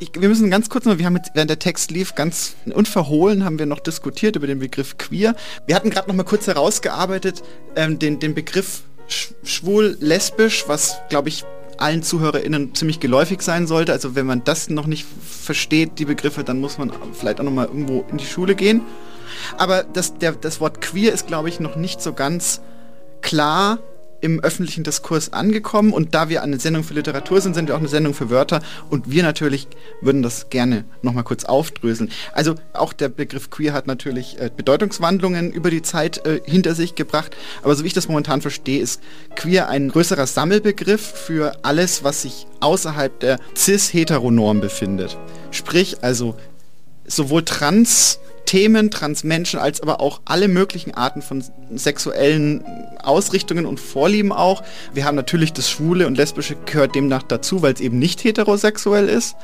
ich, wir müssen ganz kurz mal, wir haben jetzt, während der Text lief, ganz unverhohlen haben wir noch diskutiert über den Begriff queer. Wir hatten gerade noch mal kurz herausgearbeitet, ähm, den, den Begriff sch schwul, lesbisch, was, glaube ich, allen ZuhörerInnen ziemlich geläufig sein sollte. Also wenn man das noch nicht versteht, die Begriffe, dann muss man vielleicht auch noch mal irgendwo in die Schule gehen. Aber das, der, das Wort queer ist, glaube ich, noch nicht so ganz klar im öffentlichen Diskurs angekommen und da wir eine Sendung für Literatur sind, sind wir auch eine Sendung für Wörter und wir natürlich würden das gerne nochmal kurz aufdröseln. Also auch der Begriff queer hat natürlich äh, Bedeutungswandlungen über die Zeit äh, hinter sich gebracht, aber so wie ich das momentan verstehe, ist queer ein größerer Sammelbegriff für alles, was sich außerhalb der cis-heteronorm befindet. Sprich also sowohl trans Themen, Transmenschen, als aber auch alle möglichen Arten von sexuellen Ausrichtungen und Vorlieben auch. Wir haben natürlich das Schwule und Lesbische gehört demnach dazu, weil es eben nicht heterosexuell ist.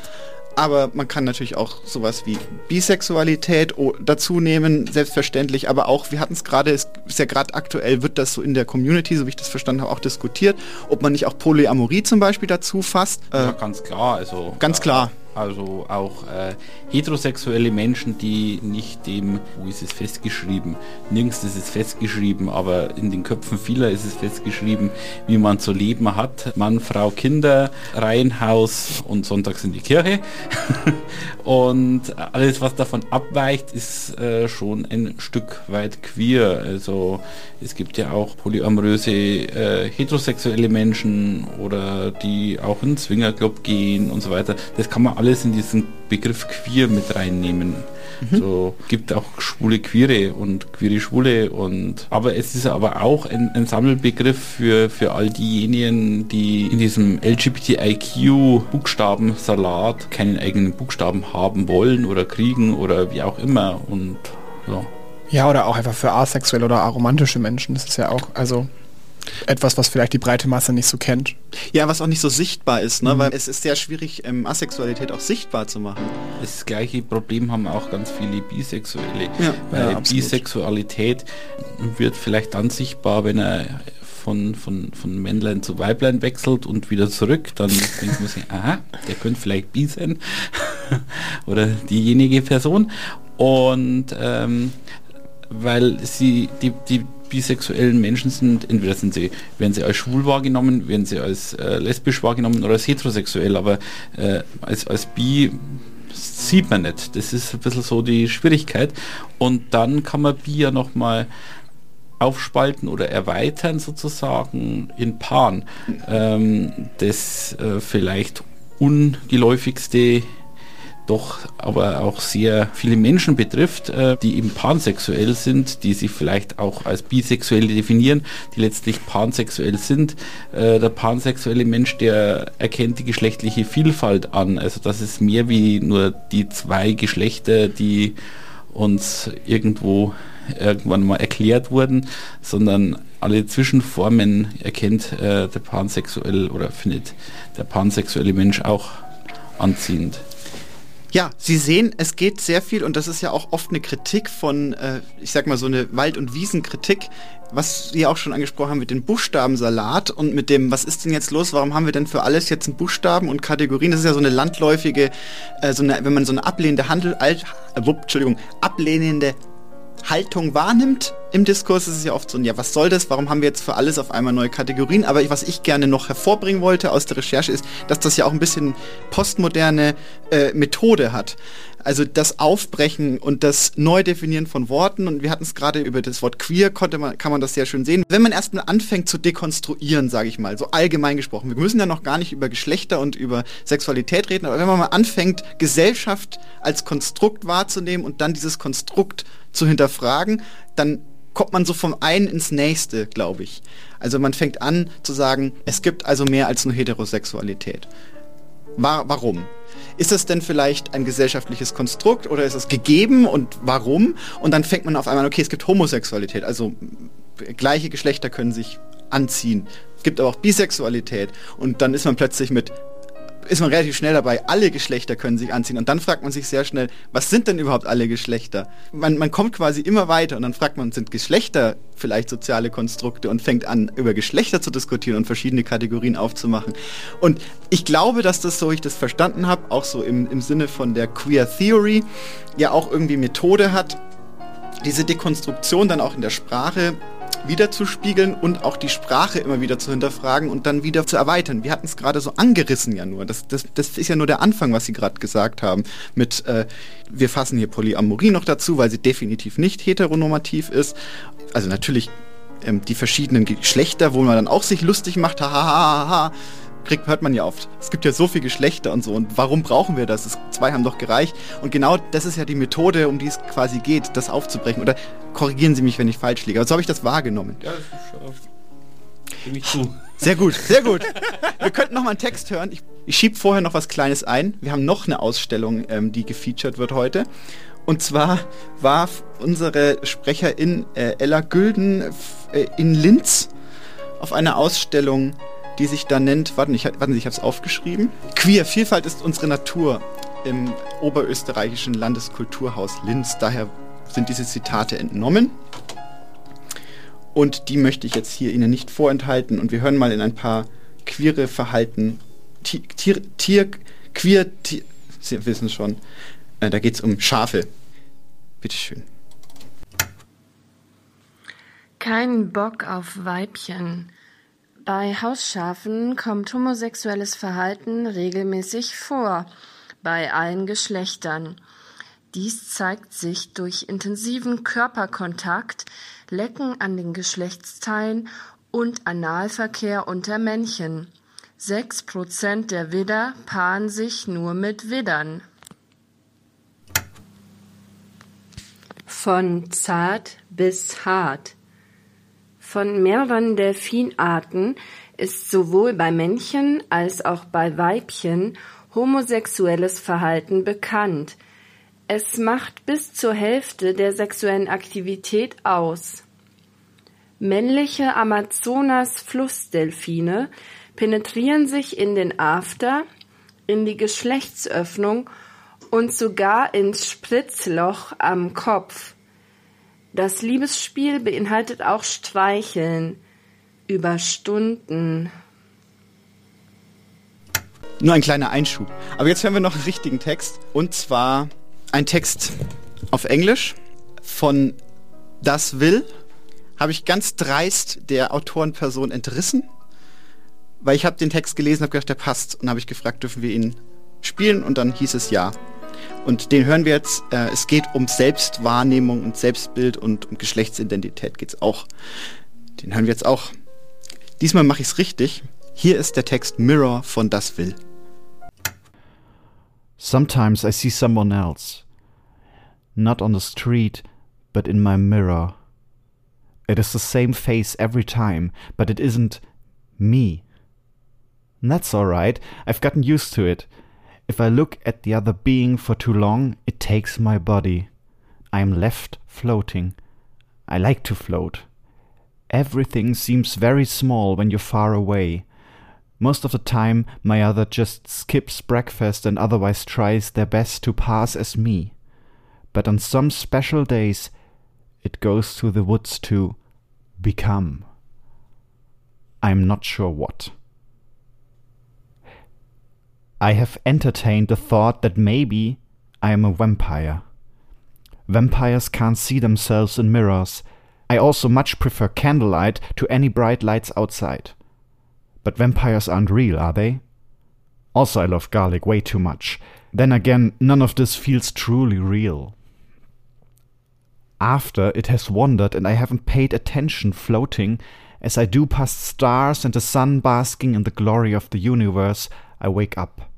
Aber man kann natürlich auch sowas wie Bisexualität dazu nehmen, selbstverständlich. Aber auch, wir hatten es gerade, ist ja gerade aktuell, wird das so in der Community, so wie ich das verstanden habe, auch diskutiert, ob man nicht auch Polyamorie zum Beispiel dazu fasst. Ja, ganz klar. Also, ganz klar. Also auch äh, heterosexuelle Menschen, die nicht dem, wo ist es festgeschrieben? Nirgends ist es festgeschrieben, aber in den Köpfen vieler ist es festgeschrieben, wie man zu leben hat. Mann, Frau, Kinder, Reihenhaus und sonntags in die Kirche. und alles, was davon abweicht, ist äh, schon ein Stück weit queer. Also es gibt ja auch polyamoröse äh, heterosexuelle Menschen oder die auch in den Swingerclub gehen und so weiter. Das kann man alles in diesen Begriff queer mit reinnehmen. Mhm. So gibt auch schwule Queere und queere Schwule und aber es ist aber auch ein, ein Sammelbegriff für, für all diejenigen, die in diesem LGBTIQ Buchstabensalat keinen eigenen Buchstaben haben wollen oder kriegen oder wie auch immer und ja. Ja, oder auch einfach für asexuelle oder aromantische Menschen. Das ist ja auch, also etwas, was vielleicht die breite Masse nicht so kennt. Ja, was auch nicht so sichtbar ist, ne? Mhm. weil es ist sehr schwierig, ähm, Asexualität auch sichtbar zu machen. Das gleiche Problem haben auch ganz viele Bisexuelle. Ja, weil ja, Bisexualität wird vielleicht dann sichtbar, wenn er von, von, von Männlein zu Weiblein wechselt und wieder zurück, dann denkt man sich, aha, der könnte vielleicht bi sein. Oder diejenige Person. Und ähm, weil sie die, die bisexuellen Menschen sind, entweder sind sie, werden sie als schwul wahrgenommen, werden sie als äh, lesbisch wahrgenommen oder als heterosexuell, aber äh, als, als bi sieht man nicht. Das ist ein bisschen so die Schwierigkeit. Und dann kann man bi ja nochmal aufspalten oder erweitern sozusagen in Paaren. Ähm, das äh, vielleicht ungeläufigste doch aber auch sehr viele Menschen betrifft, äh, die eben pansexuell sind, die sich vielleicht auch als bisexuell definieren, die letztlich pansexuell sind. Äh, der pansexuelle Mensch, der erkennt die geschlechtliche Vielfalt an. Also das ist mehr wie nur die zwei Geschlechter, die uns irgendwo irgendwann mal erklärt wurden, sondern alle Zwischenformen erkennt äh, der pansexuell oder findet der pansexuelle Mensch auch anziehend. Ja, Sie sehen, es geht sehr viel und das ist ja auch oft eine Kritik von, äh, ich sag mal so eine Wald- und Wiesenkritik, was Sie auch schon angesprochen haben mit dem Buchstabensalat und mit dem, was ist denn jetzt los, warum haben wir denn für alles jetzt einen Buchstaben und Kategorien? Das ist ja so eine landläufige, äh, so eine, wenn man so eine ablehnende Handel, alt, äh, Entschuldigung, ablehnende Haltung wahrnimmt im Diskurs, ist es ja oft so, ja, was soll das? Warum haben wir jetzt für alles auf einmal neue Kategorien? Aber was ich gerne noch hervorbringen wollte aus der Recherche ist, dass das ja auch ein bisschen postmoderne äh, Methode hat. Also das Aufbrechen und das Neudefinieren von Worten und wir hatten es gerade über das Wort queer, konnte man, kann man das sehr schön sehen. Wenn man erstmal anfängt zu dekonstruieren, sage ich mal, so allgemein gesprochen, wir müssen ja noch gar nicht über Geschlechter und über Sexualität reden, aber wenn man mal anfängt, Gesellschaft als Konstrukt wahrzunehmen und dann dieses Konstrukt zu hinterfragen, dann kommt man so vom einen ins nächste, glaube ich. Also man fängt an zu sagen, es gibt also mehr als nur Heterosexualität. War, warum? Ist das denn vielleicht ein gesellschaftliches Konstrukt oder ist es gegeben und warum? Und dann fängt man auf einmal, okay, es gibt Homosexualität, also gleiche Geschlechter können sich anziehen. Es gibt aber auch Bisexualität und dann ist man plötzlich mit ist man relativ schnell dabei, alle Geschlechter können sich anziehen. Und dann fragt man sich sehr schnell, was sind denn überhaupt alle Geschlechter? Man, man kommt quasi immer weiter und dann fragt man, sind Geschlechter vielleicht soziale Konstrukte und fängt an, über Geschlechter zu diskutieren und verschiedene Kategorien aufzumachen. Und ich glaube, dass das, so ich das verstanden habe, auch so im, im Sinne von der Queer Theory, ja auch irgendwie Methode hat, diese Dekonstruktion dann auch in der Sprache wiederzuspiegeln und auch die Sprache immer wieder zu hinterfragen und dann wieder zu erweitern. Wir hatten es gerade so angerissen ja nur. Das, das, das ist ja nur der Anfang, was Sie gerade gesagt haben. Mit äh, wir fassen hier Polyamorie noch dazu, weil sie definitiv nicht heteronormativ ist. Also natürlich ähm, die verschiedenen Geschlechter, wo man dann auch sich lustig macht, hahaha, kriegt, hört man ja oft. Es gibt ja so viele Geschlechter und so. Und warum brauchen wir das? Zwei haben doch gereicht. Und genau das ist ja die Methode, um die es quasi geht, das aufzubrechen. Oder korrigieren Sie mich, wenn ich falsch liege. Aber so habe ich das wahrgenommen. Ja, das ist Stimme ich zu. Sehr gut, sehr gut. Wir könnten noch mal einen Text hören. Ich, ich schiebe vorher noch was Kleines ein. Wir haben noch eine Ausstellung, ähm, die gefeatured wird heute. Und zwar war unsere Sprecherin äh, Ella Gülden äh, in Linz auf einer Ausstellung die sich da nennt, warten, ich, warten Sie, ich habe es aufgeschrieben. Queer, Vielfalt ist unsere Natur im oberösterreichischen Landeskulturhaus Linz. Daher sind diese Zitate entnommen. Und die möchte ich jetzt hier Ihnen nicht vorenthalten. Und wir hören mal in ein paar queere Verhalten. Tier, Tier, queer, Tier, Sie wissen schon. Äh, da geht es um Schafe. Bitteschön. Kein Bock auf Weibchen. Bei Hausschafen kommt homosexuelles Verhalten regelmäßig vor, bei allen Geschlechtern. Dies zeigt sich durch intensiven Körperkontakt, Lecken an den Geschlechtsteilen und Analverkehr unter Männchen. Sechs Prozent der Widder paaren sich nur mit Widdern. Von zart bis hart. Von mehreren Delfinarten ist sowohl bei Männchen als auch bei Weibchen homosexuelles Verhalten bekannt. Es macht bis zur Hälfte der sexuellen Aktivität aus. Männliche Amazonas-Flussdelfine penetrieren sich in den After, in die Geschlechtsöffnung und sogar ins Spritzloch am Kopf. Das Liebesspiel beinhaltet auch Streicheln über Stunden. Nur ein kleiner Einschub. Aber jetzt hören wir noch einen richtigen Text. Und zwar ein Text auf Englisch von Das Will. Habe ich ganz dreist der Autorenperson entrissen. Weil ich habe den Text gelesen, habe gedacht, der passt. Und habe ich gefragt, dürfen wir ihn spielen? Und dann hieß es ja. Und den hören wir jetzt. Äh, es geht um Selbstwahrnehmung und Selbstbild und um Geschlechtsidentität geht es auch. Den hören wir jetzt auch. Diesmal mache ich es richtig. Hier ist der Text Mirror von Das Will. Sometimes I see someone else. Not on the street, but in my mirror. It is the same face every time, but it isn't me. And that's alright, I've gotten used to it. If I look at the other being for too long, it takes my body. I am left floating. I like to float. Everything seems very small when you're far away. Most of the time, my other just skips breakfast and otherwise tries their best to pass as me. But on some special days, it goes to the woods to become. I'm not sure what. I have entertained the thought that maybe I am a vampire. Vampires can't see themselves in mirrors. I also much prefer candlelight to any bright lights outside. But vampires aren't real, are they? Also, I love garlic way too much. Then again, none of this feels truly real. After it has wandered and I haven't paid attention floating, as I do past stars and the sun basking in the glory of the universe, I wake up.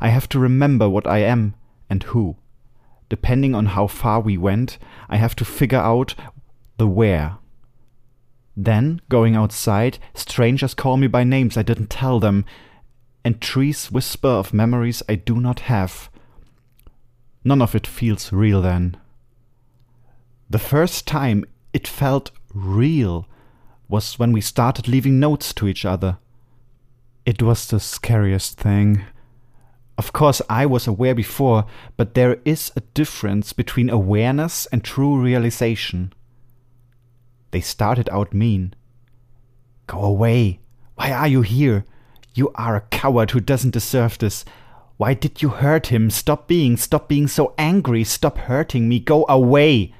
I have to remember what I am and who. Depending on how far we went, I have to figure out the where. Then, going outside, strangers call me by names I didn't tell them, and trees whisper of memories I do not have. None of it feels real then. The first time it felt real was when we started leaving notes to each other. It was the scariest thing. Of course, I was aware before, but there is a difference between awareness and true realization. They started out mean. Go away. Why are you here? You are a coward who doesn't deserve this. Why did you hurt him? Stop being, stop being so angry. Stop hurting me. Go away.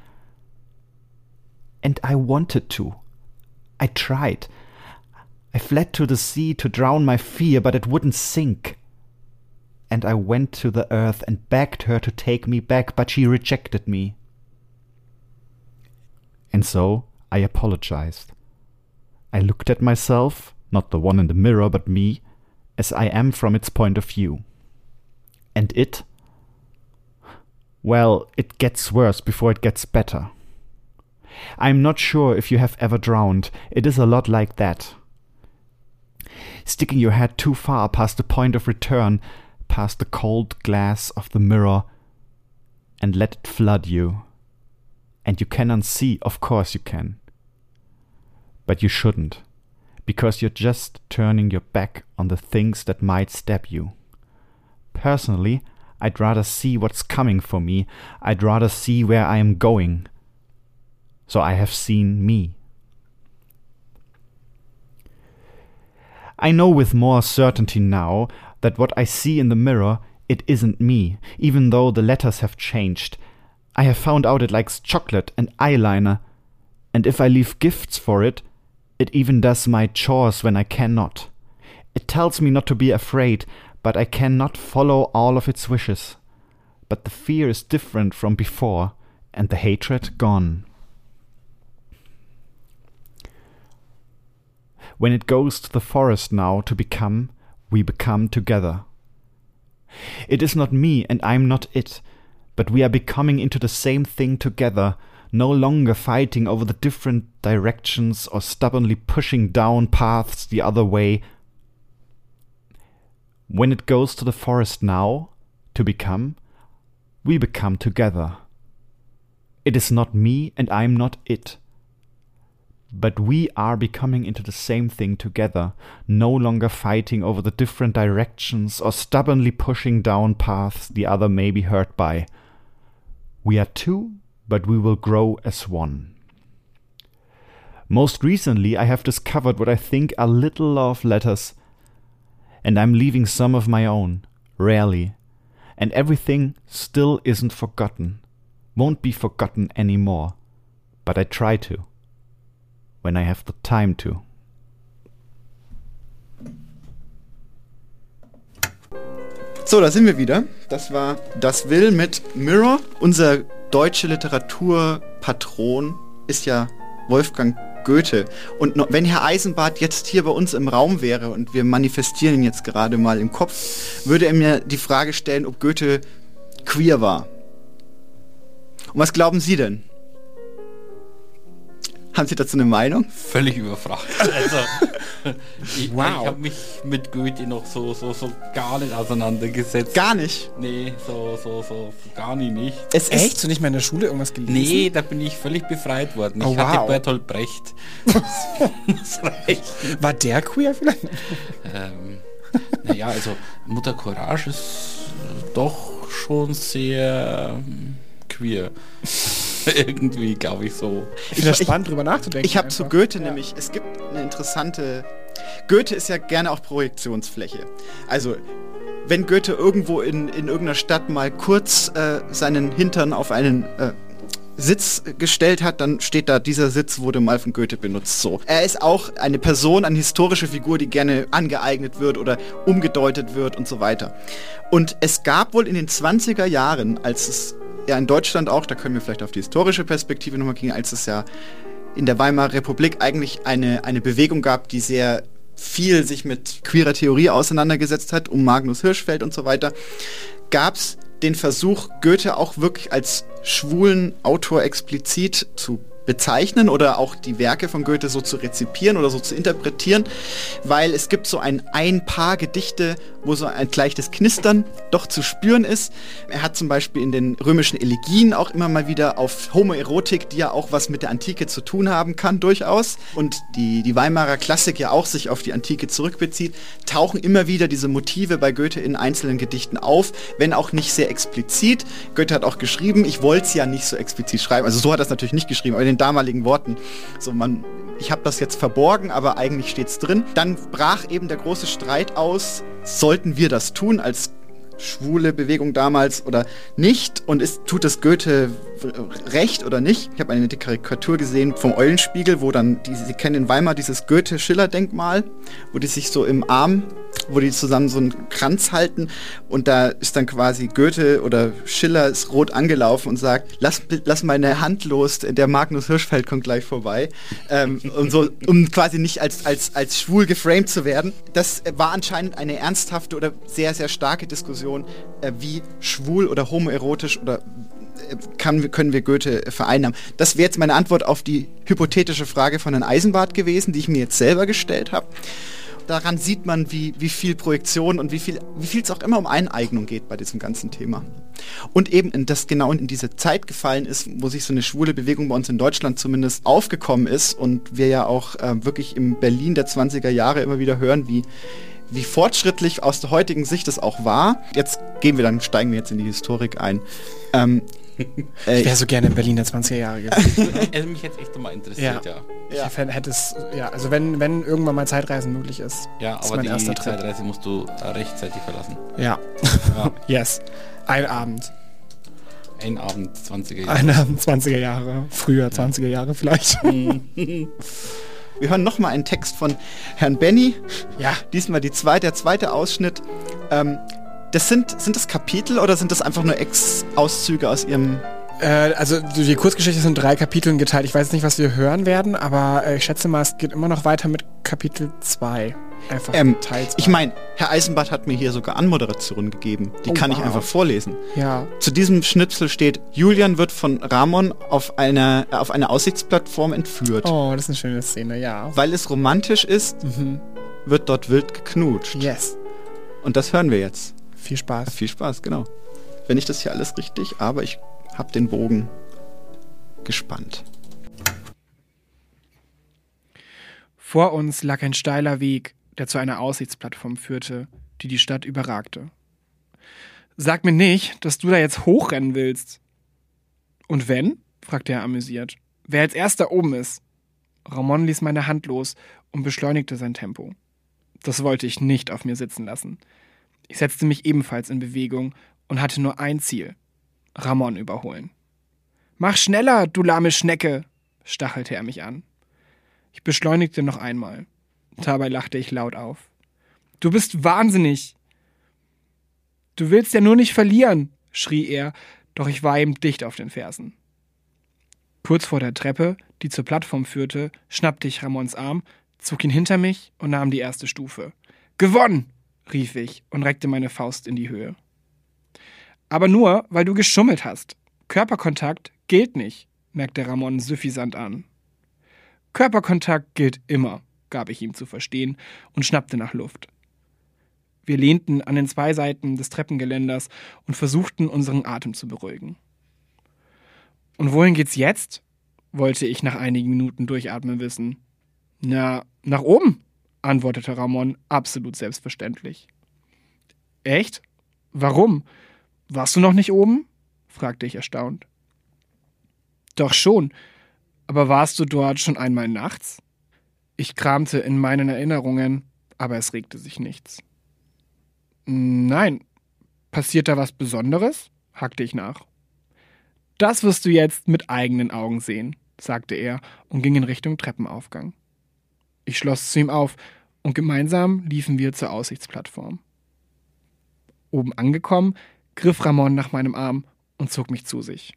And I wanted to. I tried. I fled to the sea to drown my fear, but it wouldn't sink. And I went to the earth and begged her to take me back, but she rejected me. And so I apologized. I looked at myself, not the one in the mirror, but me, as I am from its point of view. And it? Well, it gets worse before it gets better. I'm not sure if you have ever drowned. It is a lot like that. Sticking your head too far past the point of return, past the cold glass of the mirror, and let it flood you. And you can unsee, of course you can. But you shouldn't, because you're just turning your back on the things that might stab you. Personally, I'd rather see what's coming for me. I'd rather see where I am going. So I have seen me. I know with more certainty now that what I see in the mirror, it isn't me, even though the letters have changed. I have found out it likes chocolate and eyeliner, and if I leave gifts for it, it even does my chores when I cannot. It tells me not to be afraid, but I cannot follow all of its wishes. But the fear is different from before, and the hatred gone. When it goes to the forest now to become, we become together. It is not me and I'm not it, but we are becoming into the same thing together, no longer fighting over the different directions or stubbornly pushing down paths the other way. When it goes to the forest now, to become, we become together. It is not me and I'm not it. But we are becoming into the same thing together, no longer fighting over the different directions or stubbornly pushing down paths the other may be hurt by. We are two, but we will grow as one. Most recently, I have discovered what I think are little love letters, and I'm leaving some of my own, rarely, and everything still isn't forgotten, won't be forgotten anymore, but I try to when I have the time to. So, da sind wir wieder. Das war Das Will mit Mirror. Unser deutsche Literaturpatron ist ja Wolfgang Goethe. Und wenn Herr Eisenbart jetzt hier bei uns im Raum wäre und wir manifestieren ihn jetzt gerade mal im Kopf, würde er mir die Frage stellen, ob Goethe queer war. Und was glauben Sie denn? Haben Sie dazu eine Meinung? Völlig überfragt. Also, ich, Wow. ich habe mich mit Goethe noch so, so, so gar nicht auseinandergesetzt. Gar nicht? Nee, so, so, so, gar nie nicht. Es Echt? Hast du nicht mal in der Schule irgendwas gelesen? Nee, da bin ich völlig befreit worden. Oh, ich hatte wow. Bertolt Brecht. das reicht. War der queer vielleicht? Ähm, naja, also Mutter Courage ist doch schon sehr ähm, queer. Irgendwie, glaube ich so. Ich finde das spannend, drüber nachzudenken. Ich habe zu. Goethe nämlich, es gibt eine interessante. Goethe ist ja gerne auch Projektionsfläche. Also, wenn Goethe irgendwo in, in irgendeiner Stadt mal kurz äh, seinen Hintern auf einen äh, Sitz gestellt hat, dann steht da, dieser Sitz wurde mal von Goethe benutzt. So. Er ist auch eine Person, eine historische Figur, die gerne angeeignet wird oder umgedeutet wird und so weiter. Und es gab wohl in den 20er Jahren, als es ja in Deutschland auch, da können wir vielleicht auf die historische Perspektive nochmal gehen, als es ja in der Weimarer Republik eigentlich eine, eine Bewegung gab, die sehr viel sich mit queerer Theorie auseinandergesetzt hat, um Magnus Hirschfeld und so weiter, gab es den Versuch, Goethe auch wirklich als schwulen Autor explizit zu bezeichnen oder auch die Werke von Goethe so zu rezipieren oder so zu interpretieren, weil es gibt so ein, ein paar Gedichte, wo so ein leichtes Knistern doch zu spüren ist. Er hat zum Beispiel in den römischen Elegien auch immer mal wieder auf Homoerotik, die ja auch was mit der Antike zu tun haben kann, durchaus, und die, die Weimarer Klassik ja auch sich auf die Antike zurückbezieht, tauchen immer wieder diese Motive bei Goethe in einzelnen Gedichten auf, wenn auch nicht sehr explizit. Goethe hat auch geschrieben, ich wollte es ja nicht so explizit schreiben, also so hat er es natürlich nicht geschrieben, aber in den damaligen Worten. So, man, ich habe das jetzt verborgen, aber eigentlich steht es drin. Dann brach eben der große Streit aus, sollten wir das tun als schwule Bewegung damals oder nicht? Und ist, tut es Goethe recht oder nicht. Ich habe eine Karikatur gesehen vom Eulenspiegel, wo dann, die, Sie kennen in Weimar dieses Goethe-Schiller-Denkmal, wo die sich so im Arm, wo die zusammen so einen Kranz halten und da ist dann quasi Goethe oder Schiller ist rot angelaufen und sagt, lass, lass meine Hand los, der Magnus Hirschfeld kommt gleich vorbei. Ähm, und so, um quasi nicht als, als, als schwul geframed zu werden. Das war anscheinend eine ernsthafte oder sehr, sehr starke Diskussion äh, wie schwul oder homoerotisch oder kann, können wir Goethe vereinnahmen. Das wäre jetzt meine Antwort auf die hypothetische Frage von Herrn Eisenbart gewesen, die ich mir jetzt selber gestellt habe. Daran sieht man, wie, wie viel Projektion und wie viel wie es auch immer um Eineignung geht bei diesem ganzen Thema. Und eben, dass genau in diese Zeit gefallen ist, wo sich so eine schwule Bewegung bei uns in Deutschland zumindest aufgekommen ist und wir ja auch äh, wirklich im Berlin der 20er Jahre immer wieder hören, wie, wie fortschrittlich aus der heutigen Sicht es auch war. Jetzt gehen wir dann, steigen wir jetzt in die Historik ein. Ähm, ich wäre so gerne in Berlin der 20er Jahre gewesen. also mich jetzt echt mal interessiert, ja. ja. Ich hätte es, ja, also wenn, wenn irgendwann mal Zeitreisen möglich ist. Ja, ist aber mein die erster Trip. Zeitreise musst du äh, rechtzeitig verlassen. Ja. Ja. yes. Ein Abend. Ein Abend 20er Jahre. Ein Abend 20er Jahre. Früher 20er Jahre vielleicht. Wir hören nochmal einen Text von Herrn Benny. Ja. Diesmal die zweite, der zweite Ausschnitt. Ähm, das sind, sind das Kapitel oder sind das einfach nur Ex-Auszüge aus Ihrem Äh, also die Kurzgeschichte ist in drei Kapiteln geteilt. Ich weiß nicht, was wir hören werden, aber äh, ich schätze mal, es geht immer noch weiter mit Kapitel 2. Einfach Ähm, Teil zwei. ich meine, Herr Eisenbart hat mir hier sogar Anmoderationen gegeben. Die Oh, kann ich wow. einfach vorlesen. Ja. Zu diesem Schnipsel steht, Julian wird von Ramon auf eine, äh, auf eine Aussichtsplattform entführt. Oh, das ist eine schöne Szene, ja. Weil es romantisch ist, Mhm. wird dort wild geknutscht. Yes. Und das hören wir jetzt. Viel Spaß. Viel Spaß, genau. Wenn ich das hier alles richtig, aber ich habe den Bogen gespannt. Vor uns lag ein steiler Weg, der zu einer Aussichtsplattform führte, die die Stadt überragte. Sag mir nicht, dass du da jetzt hochrennen willst. Und wenn? fragte er amüsiert. Wer als erster oben ist? Ramon ließ meine Hand los und beschleunigte sein Tempo. Das wollte ich nicht auf mir sitzen lassen. Ich setzte mich ebenfalls in Bewegung und hatte nur ein Ziel: Ramon überholen. Mach schneller, du lahme Schnecke, stachelte er mich an. Ich beschleunigte noch einmal. Dabei lachte ich laut auf. Du bist wahnsinnig. Du willst ja nur nicht verlieren, schrie er, doch ich war ihm dicht auf den Fersen. Kurz vor der Treppe, die zur Plattform führte, schnappte ich Ramons Arm, zog ihn hinter mich und nahm die erste Stufe. Gewonnen! Rief ich und reckte meine Faust in die Höhe. Aber nur, weil du geschummelt hast. Körperkontakt gilt nicht, merkte Ramon süffisant an. Körperkontakt gilt immer, gab ich ihm zu verstehen und schnappte nach Luft. Wir lehnten an den zwei Seiten des Treppengeländers und versuchten, unseren Atem zu beruhigen. Und wohin geht's jetzt? wollte ich nach einigen Minuten durchatmen wissen. Na, nach oben, antwortete Ramon absolut selbstverständlich. Echt? Warum? Warst du noch nicht oben? fragte ich erstaunt. Doch schon. Aber warst du dort schon einmal nachts? Ich kramte in meinen Erinnerungen, aber es regte sich nichts. Nein. Passiert da was Besonderes? hackte ich nach. Das wirst du jetzt mit eigenen Augen sehen, sagte er und ging in Richtung Treppenaufgang. Ich schloss zu ihm auf und gemeinsam liefen wir zur Aussichtsplattform. Oben angekommen, griff Ramon nach meinem Arm und zog mich zu sich.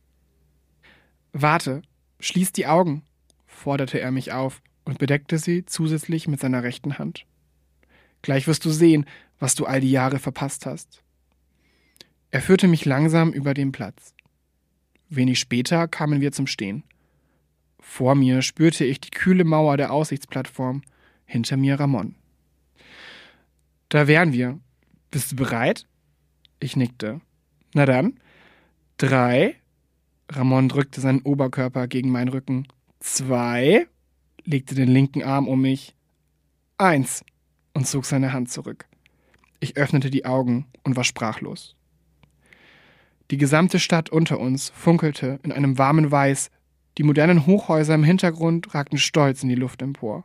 Warte, schließ die Augen, forderte er mich auf und bedeckte sie zusätzlich mit seiner rechten Hand. Gleich wirst du sehen, was du all die Jahre verpasst hast. Er führte mich langsam über den Platz. Wenig später kamen wir zum Stehen. Vor mir spürte ich die kühle Mauer der Aussichtsplattform, hinter mir Ramon. Da wären wir. Bist du bereit? Ich nickte. Na dann. Drei. Ramon drückte seinen Oberkörper gegen meinen Rücken. Zwei. Legte den linken Arm um mich. Eins. Und zog seine Hand zurück. Ich öffnete die Augen und war sprachlos. Die gesamte Stadt unter uns funkelte in einem warmen Weiß. Die modernen Hochhäuser im Hintergrund ragten stolz in die Luft empor.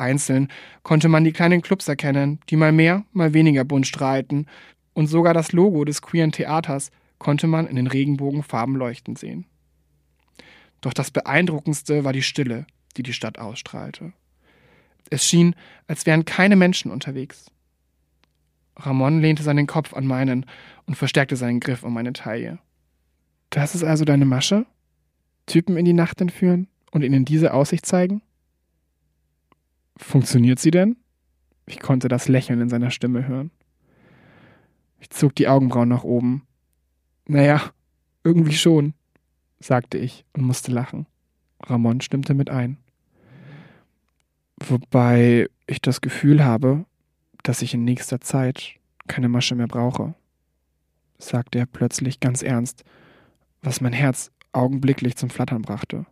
Einzeln konnte man die kleinen Clubs erkennen, die mal mehr, mal weniger bunt strahlten, und sogar das Logo des queeren Theaters konnte man in den Regenbogenfarben leuchten sehen. Doch das Beeindruckendste war die Stille, die die Stadt ausstrahlte. Es schien, als wären keine Menschen unterwegs. Ramon lehnte seinen Kopf an meinen und verstärkte seinen Griff um meine Taille. Das ist also deine Masche? Typen in die Nacht entführen und ihnen diese Aussicht zeigen? Funktioniert sie denn? Ich konnte das Lächeln in seiner Stimme hören. Ich zog die Augenbrauen nach oben. Naja, irgendwie schon, sagte ich und musste lachen. Ramon stimmte mit ein. Wobei ich das Gefühl habe, dass ich in nächster Zeit keine Masche mehr brauche, sagte er plötzlich ganz ernst, was mein Herz augenblicklich zum Flattern brachte.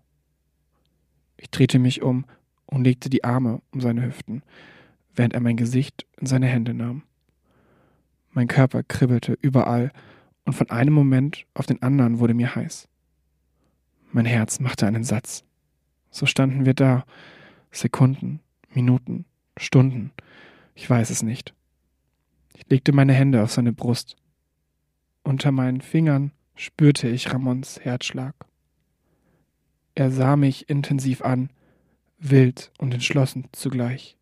Ich drehte mich um und legte die Arme um seine Hüften, während er mein Gesicht in seine Hände nahm. Mein Körper kribbelte überall und von einem Moment auf den anderen wurde mir heiß. Mein Herz machte einen Satz. So standen wir da, Sekunden, Minuten, Stunden, ich weiß es nicht. Ich legte meine Hände auf seine Brust. Unter meinen Fingern spürte ich Ramons Herzschlag. Er sah mich intensiv an, wild und entschlossen zugleich.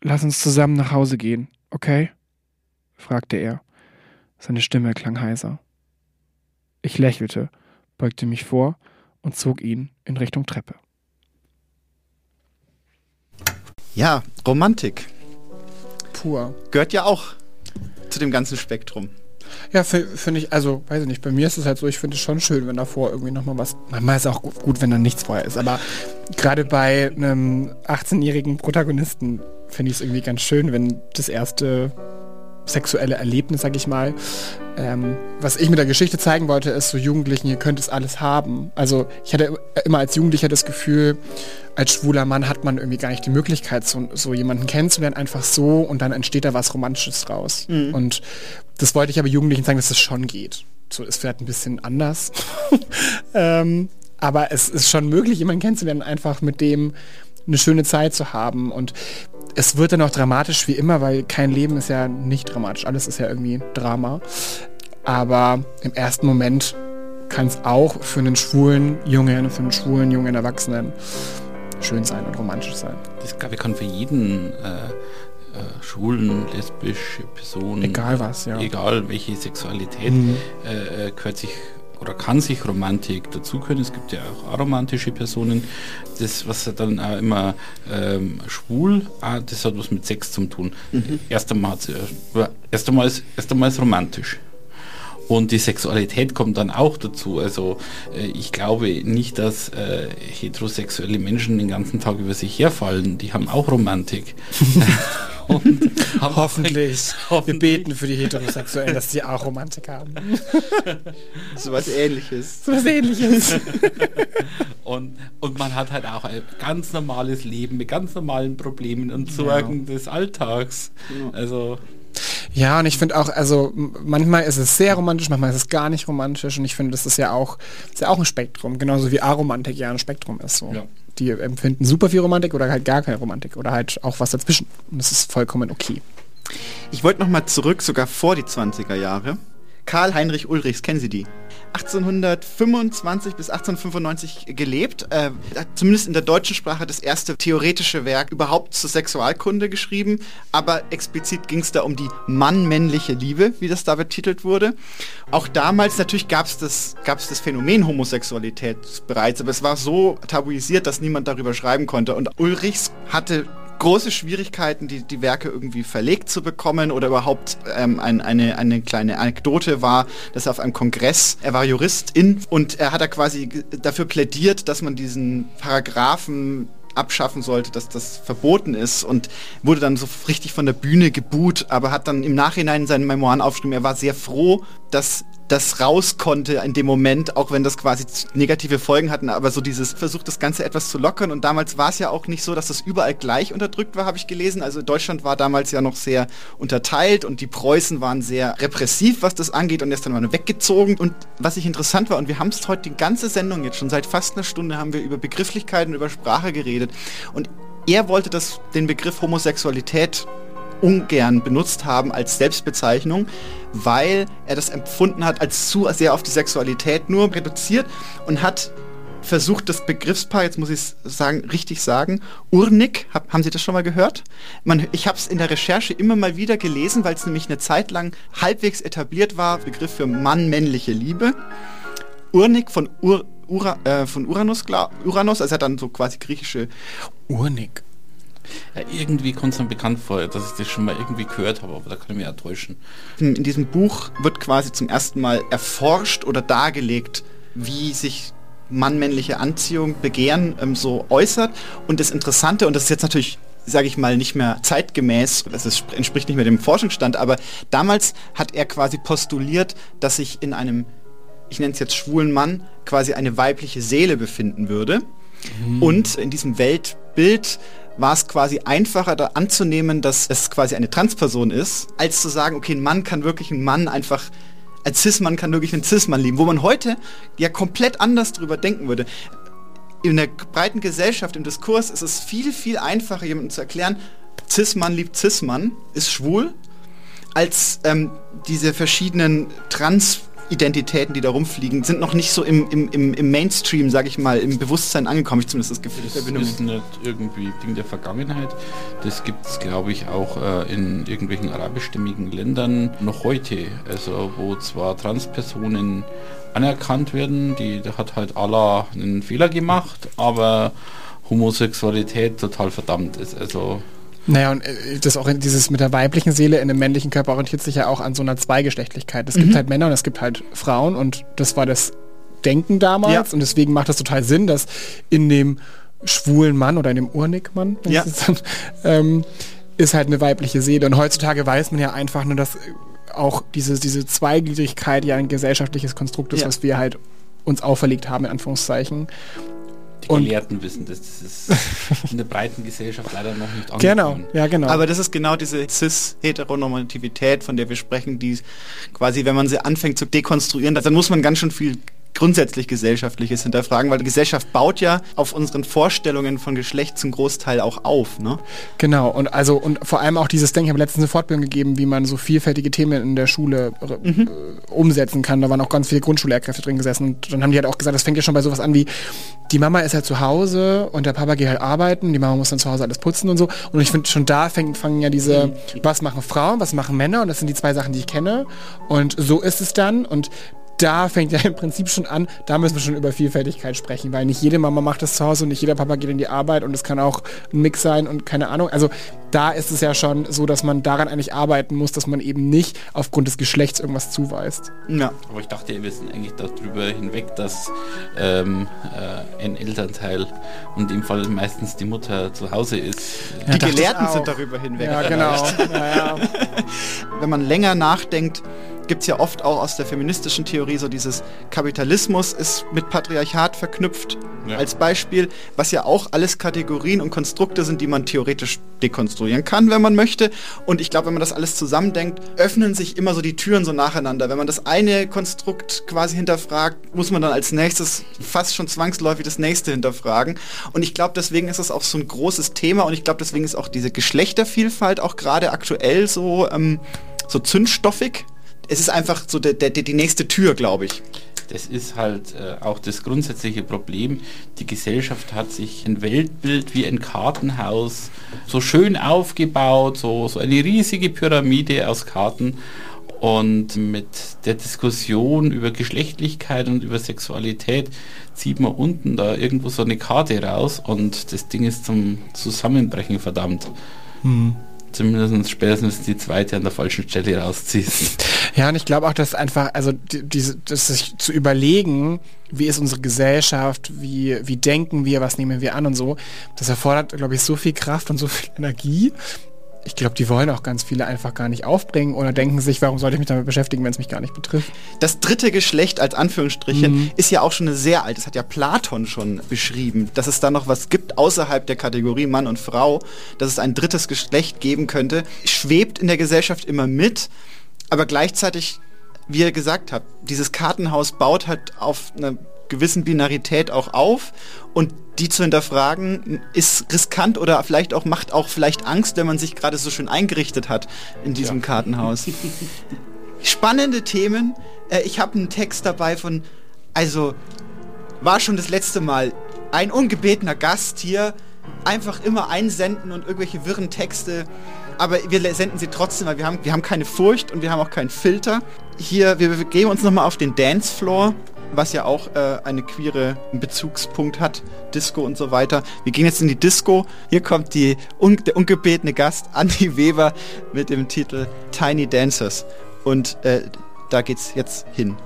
Lass uns zusammen nach Hause gehen, okay? fragte er. Seine Stimme klang heiser. Ich lächelte, beugte mich vor und zog ihn in Richtung Treppe. Ja, Romantik. Pur. Gehört ja auch zu dem ganzen Spektrum. Ja, finde ich, also, weiß ich nicht, bei mir ist es halt so, ich finde es schon schön, wenn davor irgendwie nochmal was. Manchmal ist es auch gut, wenn da nichts vorher ist, aber gerade bei einem 18-jährigen Protagonisten finde ich es irgendwie ganz schön, wenn das erste sexuelle Erlebnis, sag ich mal. Ähm, was ich mit der Geschichte zeigen wollte, ist so Jugendlichen, ihr könnt es alles haben. Also ich hatte immer als Jugendlicher das Gefühl, als schwuler Mann hat man irgendwie gar nicht die Möglichkeit, so, so jemanden kennenzulernen, einfach so und dann entsteht da was Romantisches draus. Mhm. Und das wollte ich aber Jugendlichen sagen, dass es das schon geht. So ist vielleicht ein bisschen anders. ähm, aber es ist schon möglich, jemanden kennenzulernen, einfach mit dem eine schöne Zeit zu haben. Und es wird dann auch dramatisch wie immer, weil kein Leben ist ja nicht dramatisch. Alles ist ja irgendwie Drama. Aber im ersten Moment kann es auch für einen schwulen Jungen, für einen schwulen jungen Erwachsenen schön sein und romantisch sein. Das glaube ich kann für jeden äh, äh, schwulen, lesbische Person, egal was, ja, egal welche Sexualität, mhm. äh, gehört sich oder kann sich Romantik dazu können. Es gibt ja auch aromantische Personen. Das, was dann auch immer ähm, schwul, ah, das hat was mit Sex zu tun. Mhm. Erst, einmal, äh, erst, einmal ist, erst einmal ist romantisch. Und die Sexualität kommt dann auch dazu. Also äh, ich glaube nicht, dass äh, heterosexuelle Menschen den ganzen Tag über sich herfallen. Die haben auch Romantik. hoffentlich. hoffentlich. Wir beten für die Heterosexuellen, dass sie auch Romantik haben. so was ähnliches. So was ähnliches. und, und man hat halt auch ein ganz normales Leben mit ganz normalen Problemen und Sorgen ja. des Alltags. Also ja, und ich finde auch, also manchmal ist es sehr romantisch, manchmal ist es gar nicht romantisch und ich finde, das ist ja auch, ist ja auch ein Spektrum, genauso wie Aromantik ja ein Spektrum ist. So. Ja die empfinden super viel Romantik oder halt gar keine Romantik oder halt auch was dazwischen. Und das ist vollkommen okay. Ich wollte nochmal zurück, sogar vor die 20er Jahre. Karl Heinrich Ulrichs, kennen Sie die? 1825 bis 1895 gelebt, äh, hat zumindest in der deutschen Sprache das erste theoretische Werk überhaupt zur Sexualkunde geschrieben, aber explizit ging es da um die Mann-männliche Liebe, wie das da betitelt wurde. Auch damals natürlich gab es das, gab's das Phänomen Homosexualität bereits, aber es war so tabuisiert, dass niemand darüber schreiben konnte. Und Ulrichs hatte große Schwierigkeiten, die, die Werke irgendwie verlegt zu bekommen oder überhaupt ähm, ein, eine, eine kleine Anekdote war, dass er auf einem Kongress, er war Juristin und er hat er quasi dafür plädiert, dass man diesen Paragraphen abschaffen sollte, dass das verboten ist und wurde dann so richtig von der Bühne gebuht, aber hat dann im Nachhinein in seinen Memoiren aufgeschrieben, er war sehr froh, dass das raus konnte in dem Moment, auch wenn das quasi negative Folgen hatten, aber so dieses versucht das Ganze etwas zu lockern. Und damals war es ja auch nicht so, dass das überall gleich unterdrückt war, habe ich gelesen. Also Deutschland war damals ja noch sehr unterteilt und die Preußen waren sehr repressiv, was das angeht und erst dann mal weggezogen. Und was ich interessant war und wir haben es heute die ganze Sendung jetzt schon seit fast einer Stunde haben wir über Begrifflichkeiten, über Sprache geredet. Und er wollte das, den Begriff Homosexualität ungern benutzt haben als Selbstbezeichnung, weil er das empfunden hat als zu sehr auf die Sexualität nur reduziert und hat versucht, das Begriffspaar, jetzt muss ich sagen, richtig sagen, Urnik, hab, haben Sie das schon mal gehört? Man, ich habe es in der Recherche immer mal wieder gelesen, weil es nämlich eine Zeit lang halbwegs etabliert war, Begriff für Mann-männliche Liebe. Urnik von, Ur, Ura, äh, von Uranus, klar, Uranus, also er hat dann so quasi griechische Urnik. Ja, irgendwie kommt es mir bekannt vor, dass ich das schon mal irgendwie gehört habe, aber da kann ich mich ja täuschen. In diesem Buch wird quasi zum ersten Mal erforscht oder dargelegt, wie sich Mann-männliche Anziehung, Begehren ähm, so äußert. Und das Interessante, und das ist jetzt natürlich sage ich mal, nicht mehr zeitgemäß, das ist, entspricht nicht mehr dem Forschungsstand, aber damals hat er quasi postuliert, dass sich in einem, ich nenne es jetzt schwulen Mann, quasi eine weibliche Seele befinden würde. Mhm. Und in diesem Weltbild war es quasi einfacher da anzunehmen, dass es quasi eine Transperson ist, als zu sagen, okay, ein Mann kann wirklich einen Mann einfach, ein Cis-Mann kann wirklich einen Cis-Mann lieben, wo man heute ja komplett anders drüber denken würde. In der breiten Gesellschaft, im Diskurs ist es viel, viel einfacher, jemandem zu erklären, Cis-Mann liebt Cis-Mann, ist schwul, als ähm, diese verschiedenen Trans- Identitäten, die da rumfliegen, sind noch nicht so im, im, im, im Mainstream, sage ich mal, im Bewusstsein angekommen, ich zumindest das Gefühl. Das ist nicht irgendwie Ding der Vergangenheit. Das gibt es, glaube ich, auch äh, in irgendwelchen arabischstämmigen Ländern noch heute. Also wo zwar Transpersonen anerkannt werden, die da hat halt Allah einen Fehler gemacht, aber Homosexualität total verdammt ist. Also naja, und äh, das auch dieses mit der weiblichen Seele in dem männlichen Körper orientiert sich ja auch an so einer Zweigeschlechtlichkeit. Es mhm. gibt halt Männer und es gibt halt Frauen und das war das Denken damals ja. und deswegen macht das total Sinn, dass in dem schwulen Mann oder in dem Urnick-Mann ja. ähm, ist halt eine weibliche Seele. Und heutzutage weiß man ja einfach nur, dass auch diese, diese Zweigliedrigkeit ja ein gesellschaftliches Konstrukt ist, ja. was wir halt uns auferlegt haben, in Anführungszeichen. Die und Gelehrten wissen das. Das ist in der breiten Gesellschaft leider noch nicht angekommen. Genau, ja, genau. Aber das ist genau diese cis-Heteronormativität, von der wir sprechen, die quasi, wenn man sie anfängt zu dekonstruieren, dann muss man ganz schön viel grundsätzlich Gesellschaftliches hinterfragen, weil die Gesellschaft baut ja auf unseren Vorstellungen von Geschlecht zum Großteil auch auf. Ne? Genau, und also und vor allem auch dieses Denken, ich habe letztens eine Fortbildung gegeben, wie man so vielfältige Themen in der Schule äh, mhm. umsetzen kann. Da waren auch ganz viele Grundschullehrkräfte drin gesessen und dann haben die halt auch gesagt, das fängt ja schon bei sowas an wie, die Mama ist halt zu Hause und der Papa geht halt arbeiten, die Mama muss dann zu Hause alles putzen und so. Und ich finde, schon da fängt, fangen ja diese, mhm. was machen Frauen, was machen Männer und das sind die zwei Sachen, die ich kenne. Und so ist es dann und da fängt ja im Prinzip schon an, da müssen wir schon über Vielfältigkeit sprechen, weil nicht jede Mama macht das zu Hause und nicht jeder Papa geht in die Arbeit und es kann auch ein Mix sein und keine Ahnung. Also da ist es ja schon so, dass man daran eigentlich arbeiten muss, dass man eben nicht aufgrund des Geschlechts irgendwas zuweist. Ja. Aber ich dachte, wir sind eigentlich darüber hinweg, dass ähm, äh, ein Elternteil und im Fall meistens die Mutter zu Hause ist. Ja, die Gelehrten sind darüber hinweg. Ja, genau. ja, ja. Wenn man länger nachdenkt, gibt es ja oft auch aus der feministischen Theorie so dieses Kapitalismus ist mit Patriarchat verknüpft ja. als Beispiel, was ja auch alles Kategorien und Konstrukte sind, die man theoretisch dekonstruieren kann, wenn man möchte. Und ich glaube, wenn man das alles zusammendenkt, öffnen sich immer so die Türen so nacheinander. Wenn man das eine Konstrukt quasi hinterfragt, muss man dann als nächstes fast schon zwangsläufig das nächste hinterfragen. Und ich glaube, deswegen ist es auch so ein großes Thema und ich glaube, deswegen ist auch diese Geschlechtervielfalt auch gerade aktuell so, ähm, so zündstoffig es ist einfach so der, der, die nächste Tür, glaube ich. Das ist halt äh, auch das grundsätzliche Problem. Die Gesellschaft hat sich ein Weltbild wie ein Kartenhaus so schön aufgebaut, so, so eine riesige Pyramide aus Karten. Und mit der Diskussion über Geschlechtlichkeit und über Sexualität zieht man unten da irgendwo so eine Karte raus und das Ding ist zum Zusammenbrechen verdammt. Hm. Zumindest spätestens die zweite an der falschen Stelle rausziehst. Ja, und ich glaube auch, dass einfach, also die, diese, das sich zu überlegen, wie ist unsere Gesellschaft, wie, wie denken wir, was nehmen wir an und so, das erfordert, glaube ich, so viel Kraft und so viel Energie. Ich glaube, die wollen auch ganz viele einfach gar nicht aufbringen oder denken sich, warum sollte ich mich damit beschäftigen, wenn es mich gar nicht betrifft. Das dritte Geschlecht als Anführungsstrichen ist ja auch schon eine sehr alt. Das hat ja Platon schon beschrieben, dass es da noch was gibt außerhalb der Kategorie Mann und Frau, dass es ein drittes Geschlecht geben könnte, schwebt in der Gesellschaft immer mit, aber gleichzeitig, wie ihr gesagt habt, dieses Kartenhaus baut halt auf einer gewissen Binarität auch auf und die zu hinterfragen ist riskant oder vielleicht auch macht auch vielleicht Angst, wenn man sich gerade so schön eingerichtet hat in diesem Kartenhaus. Spannende Themen. Äh, ich habe einen Text dabei von, also war schon das letzte Mal ein ungebetener Gast hier. Einfach immer einsenden und irgendwelche wirren Texte. Aber wir senden sie trotzdem, weil wir haben, wir haben keine Furcht und wir haben auch keinen Filter. Hier, wir begeben uns nochmal auf den Dancefloor, was ja auch äh, eine queere Bezugspunkt hat. Disco und so weiter. Wir gehen jetzt in die Disco. Hier kommt die, un, der ungebetene Gast, Andy Weber, mit dem Titel Tiny Dancers. Und äh, da geht's jetzt hin.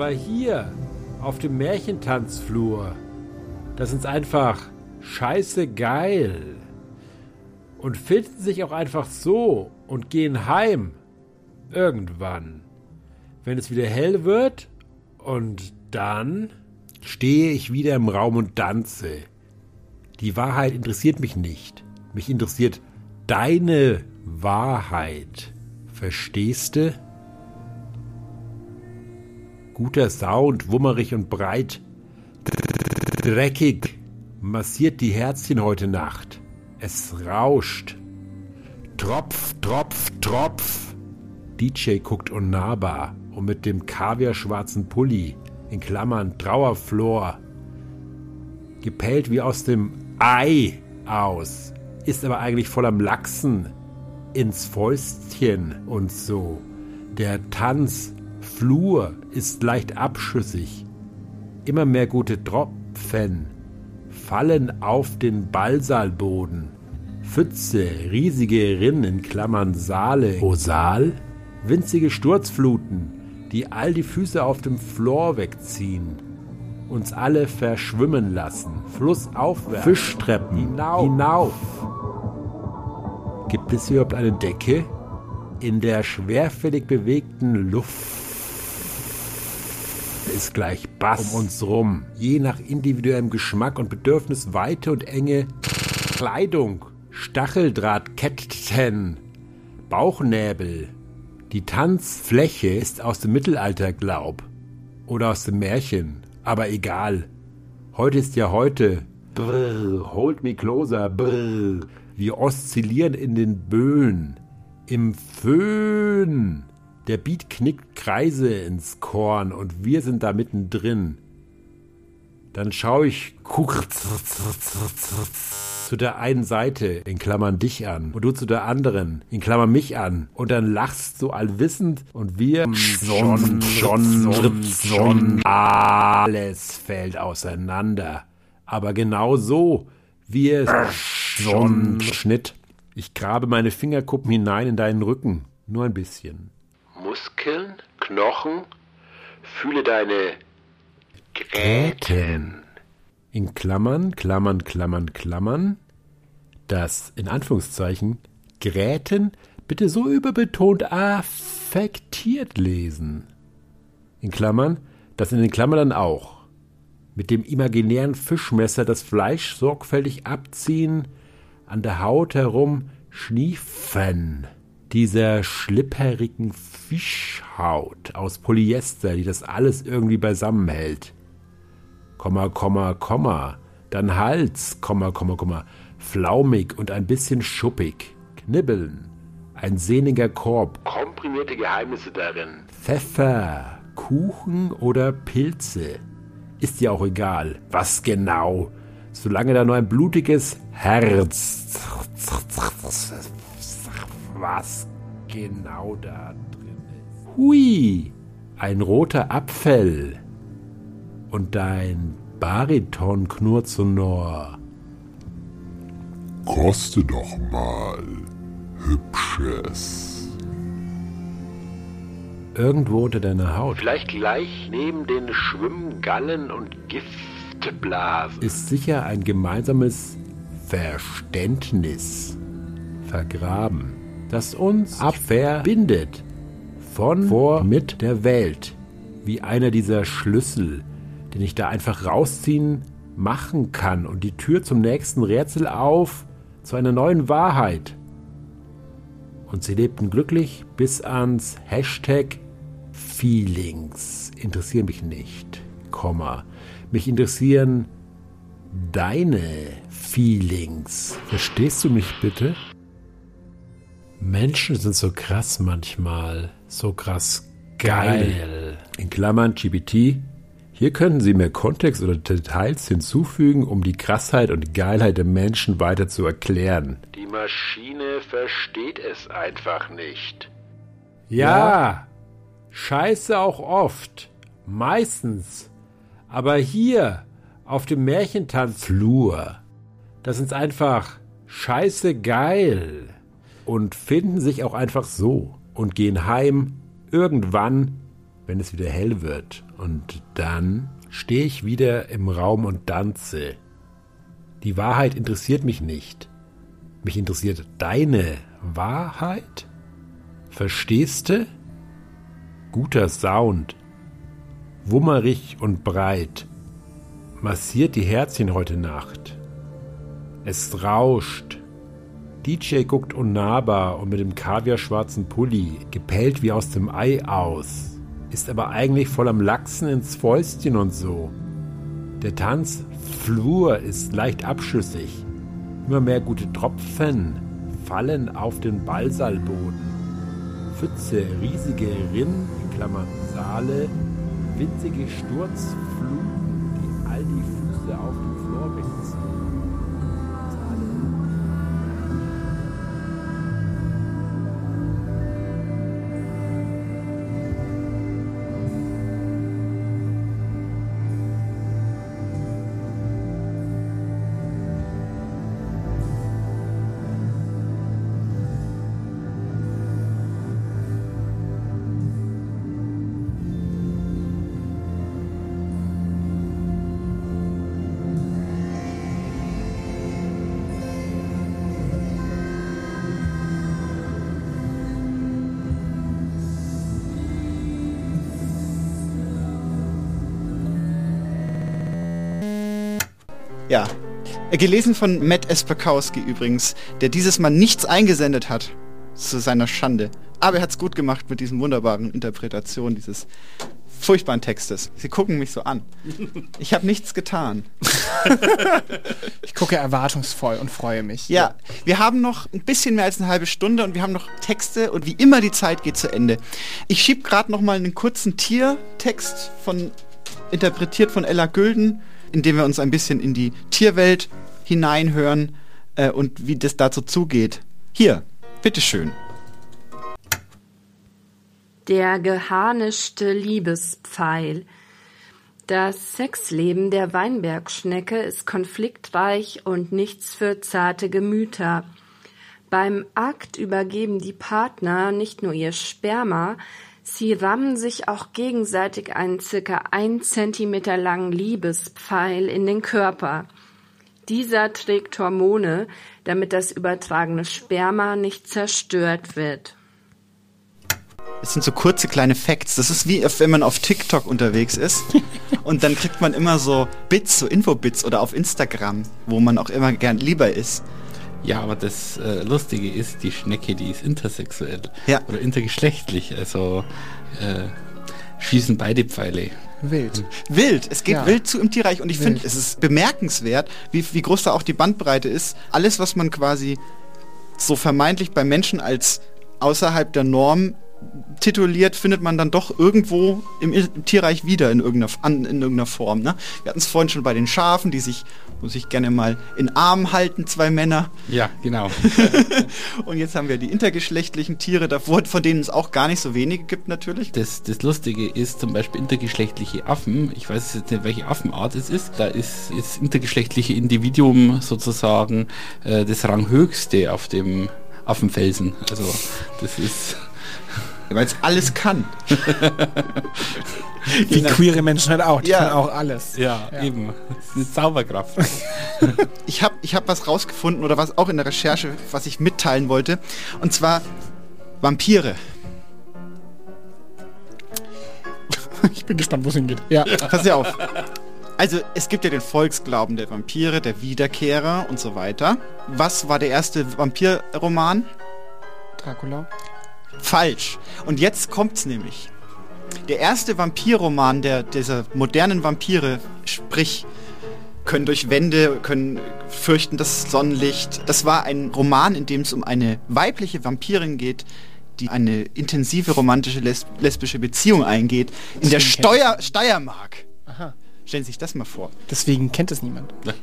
Aber hier, auf dem Märchentanzflur, das ist einfach scheiße geil. Und finden sich auch einfach so und gehen heim. Irgendwann. Wenn es wieder hell wird und dann stehe ich wieder im Raum und tanze. Die Wahrheit interessiert mich nicht. Mich interessiert deine Wahrheit. Verstehst du? Guter Sound, wummerig und breit. Dreckig. Massiert die Herzchen heute Nacht. Es rauscht. Tropf, Tropf, Tropf. DJ guckt unnahbar und mit dem kaviarschwarzen Pulli, in Klammern Trauerflor, gepellt wie aus dem Ei aus, ist aber eigentlich voll am Lachsen ins Fäustchen und so. Der Tanzflur ist leicht abschüssig. Immer mehr gute Tropfen fallen auf den Ballsaalboden. Pfütze, riesige Rinnen in Klammern Saale. O Saal? Winzige Sturzfluten, die all die Füße auf dem Floor wegziehen. Uns alle verschwimmen lassen. Flussaufwärts. Fischtreppen. Hinauf. Hinauf. Gibt es überhaupt eine Decke? In der schwerfällig bewegten Luft ist gleich Bass um uns rum. Je nach individuellem Geschmack und Bedürfnis weite und enge Kleidung, Stacheldrahtketten, Bauchnäbel. Die Tanzfläche ist aus dem Mittelalter, glaub. Oder aus dem Märchen. Aber egal. Heute ist ja heute. Brrr, hold me closer, brrr. Wir oszillieren in den Böen. Im Föhn. Der Beat knickt Kreise ins Korn und wir sind da mittendrin. Dann schaue ich zu der einen Seite, in Klammern dich an, und du zu der anderen, in Klammern mich an, und dann lachst du allwissend und wir schon, schon, schon, alles fällt auseinander. Aber genau so, wie es schon Schnitt. Ich grabe meine Fingerkuppen hinein in deinen Rücken, nur ein bisschen. Muskeln, Knochen, fühle deine Gräten. In Klammern, Klammern, Klammern, Klammern. Das in Anführungszeichen Gräten bitte so überbetont affektiert lesen. In Klammern, das in den Klammern dann auch. Mit dem imaginären Fischmesser das Fleisch sorgfältig abziehen, an der Haut herum schniefen dieser schlipprigen Fischhaut aus Polyester, die das alles irgendwie beisammenhält. Komma, Komma, Komma, dann Hals, Komma, Komma, Komma, flaumig und ein bisschen schuppig, knibbeln, ein sehniger Korb, Komprimierte Geheimnisse darin. Pfeffer, Kuchen oder Pilze. Ist ja auch egal, was genau. Solange da nur ein blutiges Herz. Was genau da drin ist. Hui, ein roter Apfel. Und dein Bariton knurrt sonor. Koste doch mal, Hübsches. Irgendwo unter deiner Haut Vielleicht gleich neben den Schwimmgallen und Giftblasen. ist sicher ein gemeinsames Verständnis vergraben, das uns abverbindet von vor mit der Welt, wie einer dieser Schlüssel, den ich da einfach rausziehen machen kann und die Tür zum nächsten Rätsel auf, zu einer neuen Wahrheit. Und sie lebten glücklich bis ans Hashtag Feelings. Interessieren mich nicht, Komma. Mich interessieren deine Feelings. Verstehst du mich bitte? Menschen sind so krass manchmal, so krass geil. In Klammern GPT. Hier können Sie mehr Kontext oder Details hinzufügen, um die Krassheit und Geilheit der Menschen weiter zu erklären. Die Maschine versteht es einfach nicht. Ja, scheiße auch oft, meistens. Aber hier, auf dem Märchentanzflur, das sind einfach scheiße geil und finden sich auch einfach so und gehen heim irgendwann, wenn es wieder hell wird. Und dann stehe ich wieder im Raum und tanze. Die Wahrheit interessiert mich nicht. Mich interessiert deine Wahrheit? Verstehst du? Guter Sound. Wummerig und breit. Massiert die Herzchen heute Nacht. Es rauscht. DJ guckt unnahbar und mit dem kaviarschwarzen Pulli, gepellt wie aus dem Ei aus, ist aber eigentlich voll am Lachsen ins Fäustchen und so. Der Tanzflur ist leicht abschüssig. Immer mehr gute Tropfen fallen auf den Ballsaalboden. Pfütze, riesige Rinnen, in Klammern Saale, winzige Sturzfluten, die all die Gelesen von Matt Espakowski übrigens, der dieses Mal nichts eingesendet hat. Zu seiner Schande. Aber er hat's gut gemacht mit diesen wunderbaren Interpretationen dieses furchtbaren Textes. Sie gucken mich so an. Ich habe nichts getan. Ich gucke erwartungsvoll und freue mich. Ja, wir haben noch ein bisschen mehr als eine halbe Stunde und wir haben noch Texte und wie immer die Zeit geht zu Ende. Ich schieb gerade noch mal einen kurzen Tiertext von interpretiert von Ella Gülden, in dem wir uns ein bisschen in die Tierwelt hineinhören äh, und wie das dazu zugeht. Hier, bitteschön. Der geharnischte Liebespfeil. Das Sexleben der Weinbergschnecke ist konfliktreich und nichts für zarte Gemüter. Beim Akt übergeben die Partner nicht nur ihr Sperma, sie rammen sich auch gegenseitig einen circa ein Zentimeter langen Liebespfeil in den Körper. Dieser trägt Hormone, damit das übertragene Sperma nicht zerstört wird. Es sind so kurze kleine Facts. Das ist wie wenn man auf TikTok unterwegs ist und dann kriegt man immer so Bits, so Infobits oder auf Instagram, wo man auch immer gern lieber ist. Ja, aber das äh, Lustige ist, die Schnecke, die ist intersexuell. Ja. Oder intergeschlechtlich. Also äh, schießen beide Pfeile. Wild. Wild, es geht Ja. wild zu im Tierreich und ich finde, es ist bemerkenswert, wie, wie groß da auch die Bandbreite ist. Alles, was man quasi so vermeintlich bei Menschen als außerhalb der Norm tituliert, findet man dann doch irgendwo im, im Tierreich wieder in irgendeiner, an, in irgendeiner Form. Ne? Wir hatten es vorhin schon bei den Schafen, die sich, muss ich gerne mal in Arm halten, zwei Männer. Ja, genau. Und jetzt haben wir die intergeschlechtlichen Tiere davor, von denen es auch gar nicht so wenige gibt natürlich. Das, das Lustige ist zum Beispiel intergeschlechtliche Affen. Ich weiß jetzt nicht, welche Affenart es ist. Da ist das intergeschlechtliche Individuum sozusagen äh, das Ranghöchste auf dem Affenfelsen. Also das ist weil es alles kann. Wie queere Menschen halt auch. Die Ja. können auch alles. ja, eben das ist eine Zauberkraft. Ich habe ich hab was rausgefunden oder was auch in der Recherche, was ich mitteilen wollte. Und zwar Vampire. Ich bin gespannt, wo es hingeht. Ja. Pass ja auf. Also es gibt ja den Volksglauben der Vampire, der Wiederkehrer und so weiter. Was war der erste Vampirroman? Dracula. Falsch. Und jetzt kommt's nämlich. Der erste Vampirroman der dieser modernen Vampire, sprich können durch Wände, können fürchten das Sonnenlicht. Das war ein Roman, in dem es um eine weibliche Vampirin geht, die eine intensive romantische lesb lesbische Beziehung eingeht in der Steuer Steiermark. Stellen Sie sich das mal vor. Deswegen kennt es niemand.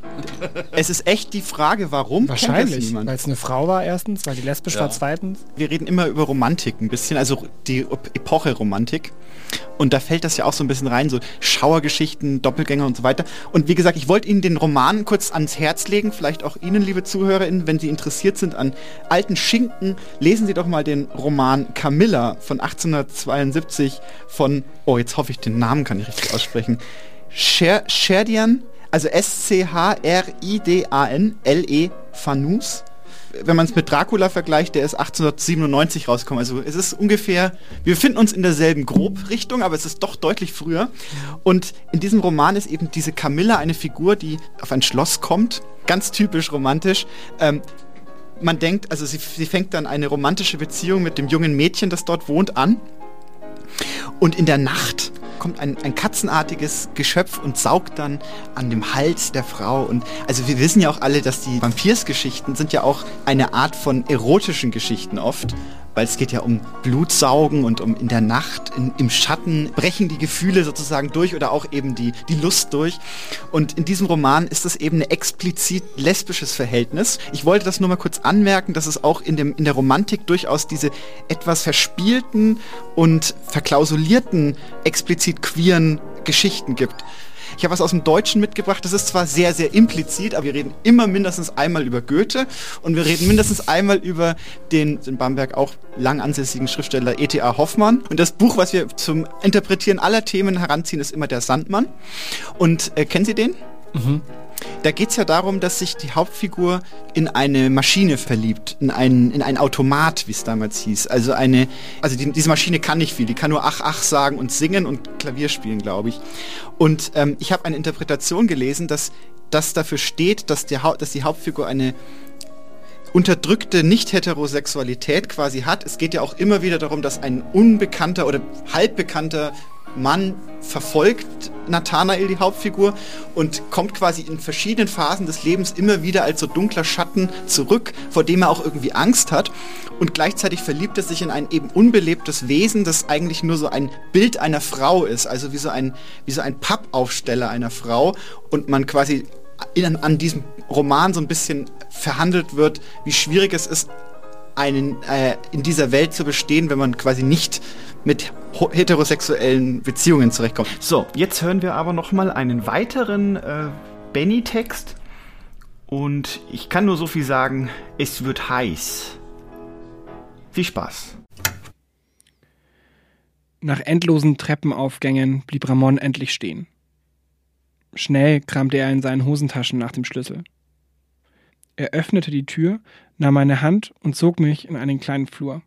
Es ist echt die Frage, warum Wahrscheinlich. niemand? Weil es eine Frau war erstens, weil die lesbisch Ja. war zweitens. Wir reden immer über Romantik ein bisschen, also die Epoche Romantik. Und da fällt das ja auch so ein bisschen rein, so Schauergeschichten, Doppelgänger und so weiter. Und wie gesagt, ich wollte Ihnen den Roman kurz ans Herz legen, vielleicht auch Ihnen, liebe ZuhörerInnen, wenn Sie interessiert sind an alten Schinken, lesen Sie doch mal den Roman Camilla von 1872 von, oh, jetzt hoffe ich, den Namen kann ich richtig aussprechen, Sher Sherdian, also S-C-H-R-I-D-A-N, L-E Fanus wenn man es mit Dracula vergleicht, der ist 1897 rausgekommen. Also es ist ungefähr, wir befinden uns in derselben Grobrichtung, aber es ist doch deutlich früher. Und in diesem Roman ist eben diese Camilla eine Figur, die auf ein Schloss kommt, ganz typisch romantisch. Ähm, man denkt, also sie, sie fängt dann eine romantische Beziehung mit dem jungen Mädchen, das dort wohnt, an. Und in der Nacht kommt ein, ein katzenartiges Geschöpf und saugt dann an dem Hals der Frau. Und also wir wissen ja auch alle, dass die Vampirsgeschichten sind ja auch eine Art von erotischen Geschichten oft. Weil es geht ja um Blutsaugen und um in der Nacht, in, im Schatten brechen die Gefühle sozusagen durch oder auch eben die, die Lust durch. Und in diesem Roman ist das eben ein explizit lesbisches Verhältnis. Ich wollte das nur mal kurz anmerken, dass es auch in, dem, in der Romantik durchaus diese etwas verspielten und verklausulierten, explizit queeren Geschichten gibt. Ich habe was aus dem Deutschen mitgebracht. Das ist zwar sehr, sehr implizit, aber wir reden immer mindestens einmal über Goethe und wir reden mindestens einmal über den in Bamberg auch lang ansässigen Schriftsteller E.T.A. Hoffmann. Und das Buch, was wir zum Interpretieren aller Themen heranziehen, ist immer der Sandmann. Und äh, kennen Sie den? Da geht es ja darum, dass sich die Hauptfigur in eine Maschine verliebt, in einen, in einen Automat, wie es damals hieß. Also eine, also die, diese Maschine kann nicht viel, die kann nur ach ach sagen und singen und Klavier spielen, glaube ich. Und ähm, ich habe eine Interpretation gelesen, dass das dafür steht, dass, der, dass die Hauptfigur eine unterdrückte Nicht-Heterosexualität quasi hat. Es geht ja auch immer wieder darum, dass ein unbekannter oder halbbekannter Mann verfolgt Nathanael, die Hauptfigur, und kommt quasi in verschiedenen Phasen des Lebens immer wieder als so dunkler Schatten zurück, vor dem er auch irgendwie Angst hat. Und gleichzeitig verliebt er sich in ein eben unbelebtes Wesen, das eigentlich nur so ein Bild einer Frau ist, also wie so ein, wie so ein Pappaufsteller einer Frau. Und man quasi in, an diesem Roman so ein bisschen verhandelt wird, wie schwierig es ist, einen, äh, in dieser Welt zu bestehen, wenn man quasi nicht mit heterosexuellen Beziehungen zurechtkommt. So, jetzt hören wir aber noch mal einen weiteren äh, Benny-Text. Und ich kann nur so viel sagen, es wird heiß. Viel Spaß. Nach endlosen Treppenaufgängen blieb Ramon endlich stehen. Schnell kramte er in seinen Hosentaschen nach dem Schlüssel. Er öffnete die Tür, nahm meine Hand und zog mich in einen kleinen Flur.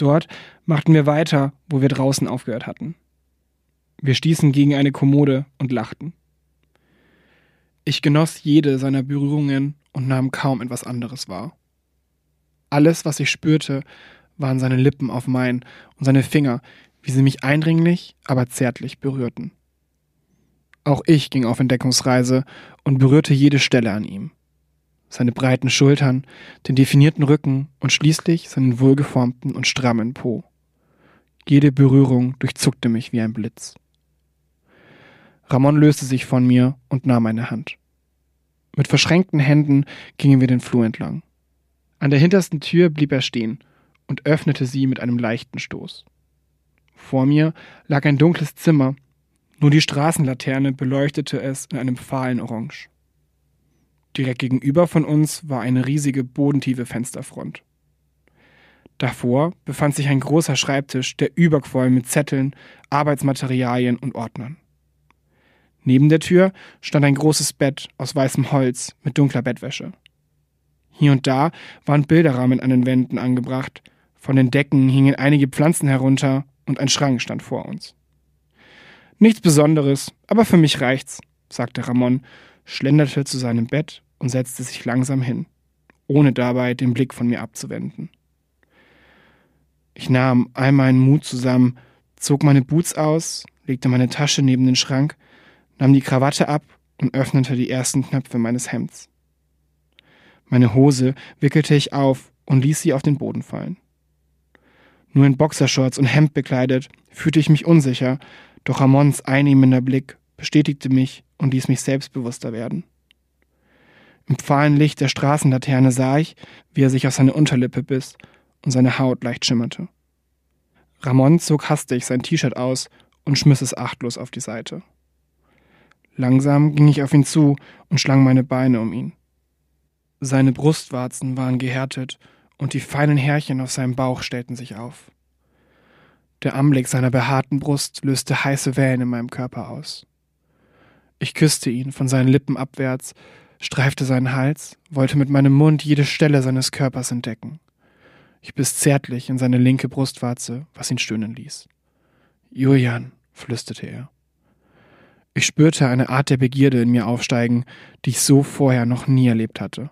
Dort machten wir weiter, wo wir draußen aufgehört hatten. Wir stießen gegen eine Kommode und lachten. Ich genoss jede seiner Berührungen und nahm kaum etwas anderes wahr. Alles, was ich spürte, waren seine Lippen auf meinen und seine Finger, wie sie mich eindringlich, aber zärtlich berührten. Auch ich ging auf Entdeckungsreise und berührte jede Stelle an ihm. Seine breiten Schultern, den definierten Rücken und schließlich seinen wohlgeformten und strammen Po. Jede Berührung durchzuckte mich wie ein Blitz. Ramon löste sich von mir und nahm meine Hand. Mit verschränkten Händen gingen wir den Flur entlang. An der hintersten Tür blieb er stehen und öffnete sie mit einem leichten Stoß. Vor mir lag ein dunkles Zimmer, nur die Straßenlaterne beleuchtete es in einem fahlen Orange. Direkt gegenüber von uns war eine riesige bodentiefe Fensterfront. Davor befand sich ein großer Schreibtisch, der überquoll mit Zetteln, Arbeitsmaterialien und Ordnern. Neben der Tür stand ein großes Bett aus weißem Holz mit dunkler Bettwäsche. Hier und da waren Bilderrahmen an den Wänden angebracht, von den Decken hingen einige Pflanzen herunter und ein Schrank stand vor uns. Nichts Besonderes, aber für mich reicht's, sagte Ramon, schlenderte zu seinem Bett und setzte sich langsam hin, ohne dabei den Blick von mir abzuwenden. Ich nahm all meinen Mut zusammen, zog meine Boots aus, legte meine Tasche neben den Schrank, nahm die Krawatte ab und öffnete die ersten Knöpfe meines Hemds. Meine Hose wickelte ich auf und ließ sie auf den Boden fallen. Nur in Boxershorts und Hemd bekleidet, fühlte ich mich unsicher, doch Ramons einnehmender Blick bestätigte mich und ließ mich selbstbewusster werden. Im fahlen Licht der Straßenlaterne sah ich, wie er sich auf seine Unterlippe biss und seine Haut leicht schimmerte. Ramon zog hastig sein T-Shirt aus und schmiss es achtlos auf die Seite. Langsam ging ich auf ihn zu und schlang meine Beine um ihn. Seine Brustwarzen waren gehärtet und die feinen Härchen auf seinem Bauch stellten sich auf. Der Anblick seiner behaarten Brust löste heiße Wellen in meinem Körper aus. Ich küsste ihn von seinen Lippen abwärts, streifte seinen Hals, wollte mit meinem Mund jede Stelle seines Körpers entdecken. Ich biss zärtlich in seine linke Brustwarze, was ihn stöhnen ließ. Julian, flüsterte er. Ich spürte eine Art der Begierde in mir aufsteigen, die ich so vorher noch nie erlebt hatte.